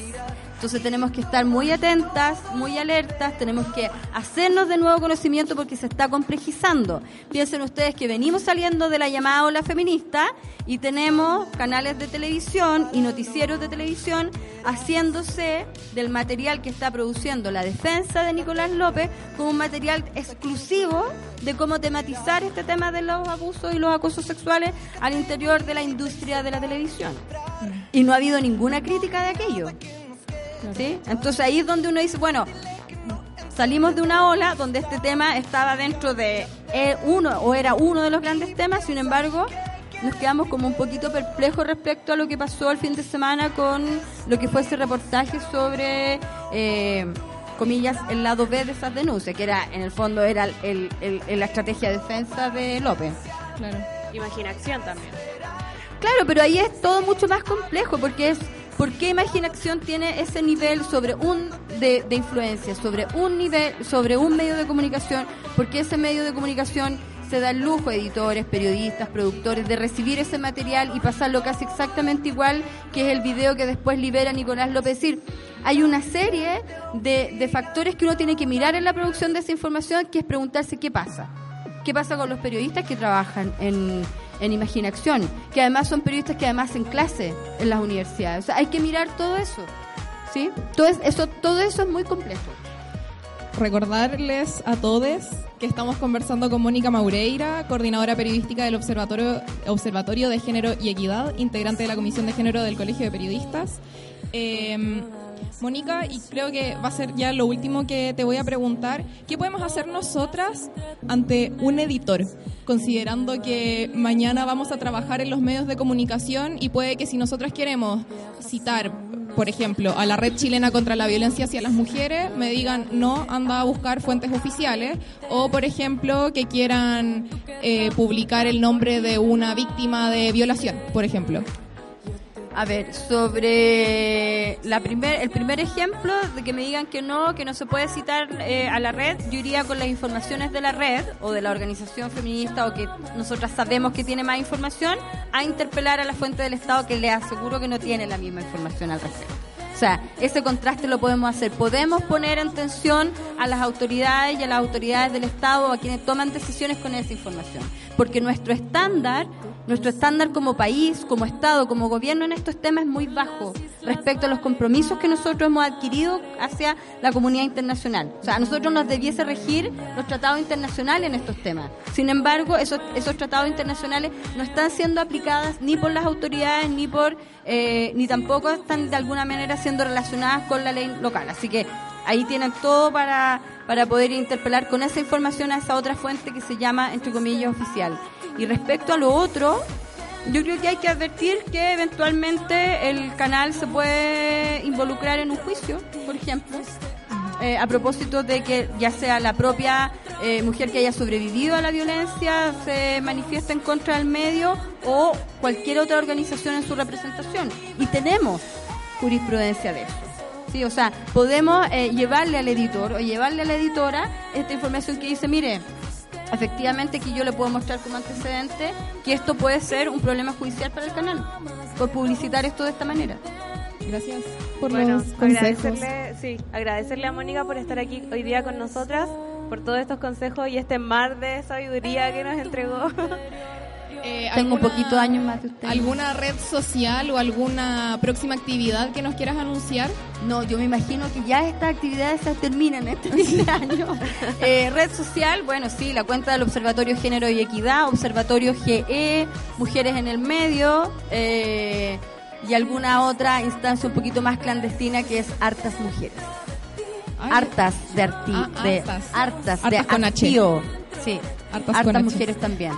Entonces tenemos que estar muy atentas, muy alertas, tenemos que hacernos de nuevo conocimiento porque se está complejizando. Piensen ustedes que venimos saliendo de la llamada ola feminista y tenemos canales de televisión y noticieros de televisión haciéndose del material que está produciendo la defensa de Nicolás López como un material exclusivo de cómo tematizar este tema de los abusos y los acosos sexuales al interior de la industria de la televisión. Y no ha habido ninguna crítica de aquello. ¿Sí? Entonces ahí es donde uno dice, bueno, salimos de una ola donde este tema estaba dentro de eh, uno o era uno de los grandes temas, sin embargo, nos quedamos como un poquito perplejos respecto a lo que pasó el fin de semana con lo que fue ese reportaje sobre, eh, comillas, el lado B de esas denuncias, que era, en el fondo, era el, el- la estrategia de defensa de López. Claro. Imaginación también. Claro, pero ahí es todo mucho más complejo porque es ¿por qué Imaginación tiene ese nivel sobre un de, influencia, sobre un nivel, sobre un medio de comunicación? Porque ese medio de comunicación se da el lujo editores, periodistas, productores de recibir ese material y pasarlo casi exactamente igual que es el video que después libera Nicolás López. Es decir, hay una serie de factores que uno tiene que mirar en la producción de esa información que es preguntarse qué pasa. ¿Qué pasa con los periodistas que trabajan en, en Imaginación? Que además son periodistas que además en clase en las universidades. O sea, hay que mirar todo eso. ¿Sí? Todo, es- eso, todo eso es muy complejo. Recordarles a todos que estamos conversando con Mónica Maureira, coordinadora periodística del Observatorio, Observatorio de Género y Equidad, integrante de la Comisión de Género del Colegio de Periodistas. Eh, Mónica, y creo que va a ser ya lo último que te voy a preguntar, ¿qué podemos hacer nosotras ante un editor? Considerando que mañana vamos a trabajar en los medios de comunicación y puede que si nosotras queremos citar, por ejemplo, a la Red Chilena contra la Violencia hacia las Mujeres, me digan, no, anda a buscar fuentes oficiales, o por ejemplo, que quieran eh, publicar el nombre de una víctima de violación, por ejemplo. A ver, sobre la primer, el primer ejemplo de que me digan que no, que no se puede citar eh, a la red, yo iría con las informaciones de la red o de la organización feminista o que nosotras sabemos que tiene más información a interpelar a la fuente del Estado que le aseguro que no tiene la misma información al respecto. O sea, ese contraste lo podemos hacer. Podemos poner en tensión a las autoridades y a las autoridades del Estado, a quienes toman decisiones con esa información. Porque nuestro estándar, nuestro estándar como país, como Estado, como gobierno en estos temas es muy bajo respecto a los compromisos que nosotros hemos adquirido hacia la comunidad internacional. O sea, a nosotros nos debiese regir los tratados internacionales en estos temas. Sin embargo, esos, esos tratados internacionales no están siendo aplicados ni por las autoridades ni por eh, ni tampoco están de alguna manera siendo relacionadas con la ley local. Así que ahí tienen todo para, para poder interpelar con esa información a esa otra fuente que se llama, entre comillas, oficial. Y respecto a lo otro, yo creo que hay que advertir que eventualmente el canal se puede involucrar en un juicio, por ejemplo. eh, a propósito de que ya sea la propia eh, mujer que haya sobrevivido a la violencia se manifiesta en contra del medio o cualquier otra organización en su representación. Y tenemos jurisprudencia de eso. Sí, o sea, podemos eh, llevarle al editor o llevarle a la editora esta información que dice, mire, efectivamente que yo le puedo mostrar como antecedente que esto puede ser un problema judicial para el canal por publicitar esto de esta manera. Gracias por Bueno, los consejos. agradecerle, sí, agradecerle a Mónica por estar aquí hoy día con nosotras, por todos estos consejos y este mar de sabiduría que nos entregó. (laughs) Eh, Tengo un ¿alguna- poquito de años más de usted. ¿Alguna red social o alguna próxima actividad que nos quieras anunciar? No, yo me imagino que ya estas actividades se terminan este de (laughs) año. (laughs) Eh, red social, bueno, sí, la cuenta del Observatorio Género y Equidad, Observatorio GE, Mujeres en el Medio, eh, y alguna otra instancia un poquito más clandestina que es Hartas Mujeres. Ay, Hartas de arti, Ah, de hartas. hartas, de con H. Sí, Hartas hartas, con H. mujeres también.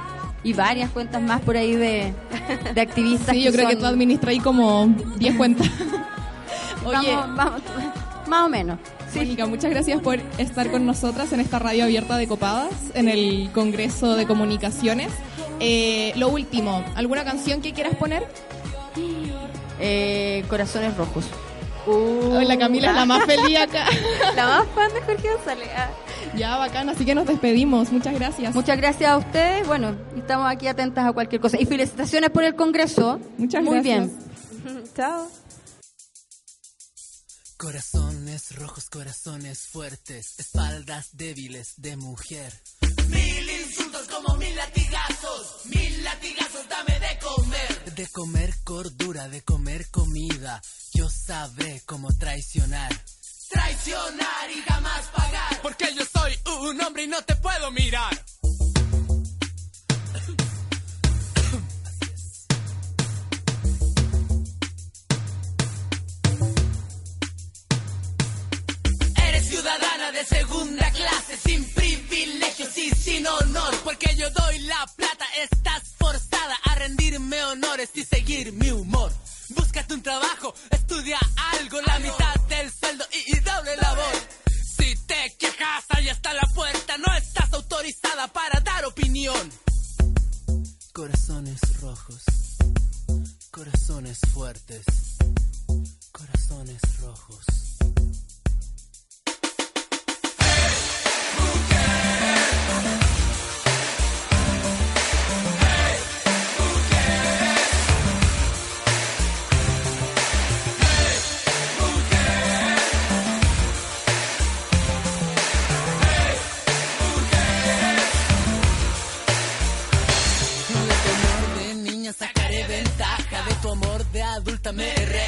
Y varias cuentas más por ahí de, de activistas. Sí, yo creo que son- tú administras ahí como 10 cuentas. (laughs) Oye, Vamos, vamos, más o menos. Sí. Mónica, muchas gracias por estar con nosotras en esta radio abierta de Copadas, en el Congreso de Comunicaciones. Eh, lo último, ¿alguna canción que quieras poner? Eh, corazones rojos. Ay, la Camila es la más feliz acá. (laughs) La más fan de Jorge González. Ah. Ya, bacán, así que nos despedimos. Muchas gracias. Muchas gracias a ustedes. Bueno, estamos aquí atentas a cualquier cosa. Y felicitaciones por el Congreso. Muchas Muy gracias. bien. (laughs) Chao. Corazones rojos, corazones fuertes, espaldas débiles de mujer. Mil insultos como mil latigazos, mil latigazos dame de comer. De comer cordura, de comer comida, yo sabré cómo traicionar. Traicionar y jamás pagar. Porque yo soy un hombre y no te puedo mirar. Eres ciudadana de segunda clase, sin privilegios y sin honor. Porque yo doy la plata, estás forzada a rendirme flores y seguir mi humor. Búscate un trabajo, estudia algo, la mitad del sueldo y, y doble labor. Si te quejas, ahí está la puerta, no estás autorizada para dar opinión. Corazones rojos, corazones fuertes, corazones rojos.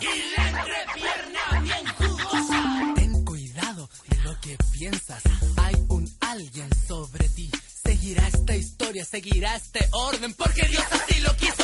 Y la entrepierna bien jugosa. Ten cuidado de lo que piensas. Hay un alguien sobre ti. Seguirá esta historia, seguirá este orden. Porque Dios así lo quiso,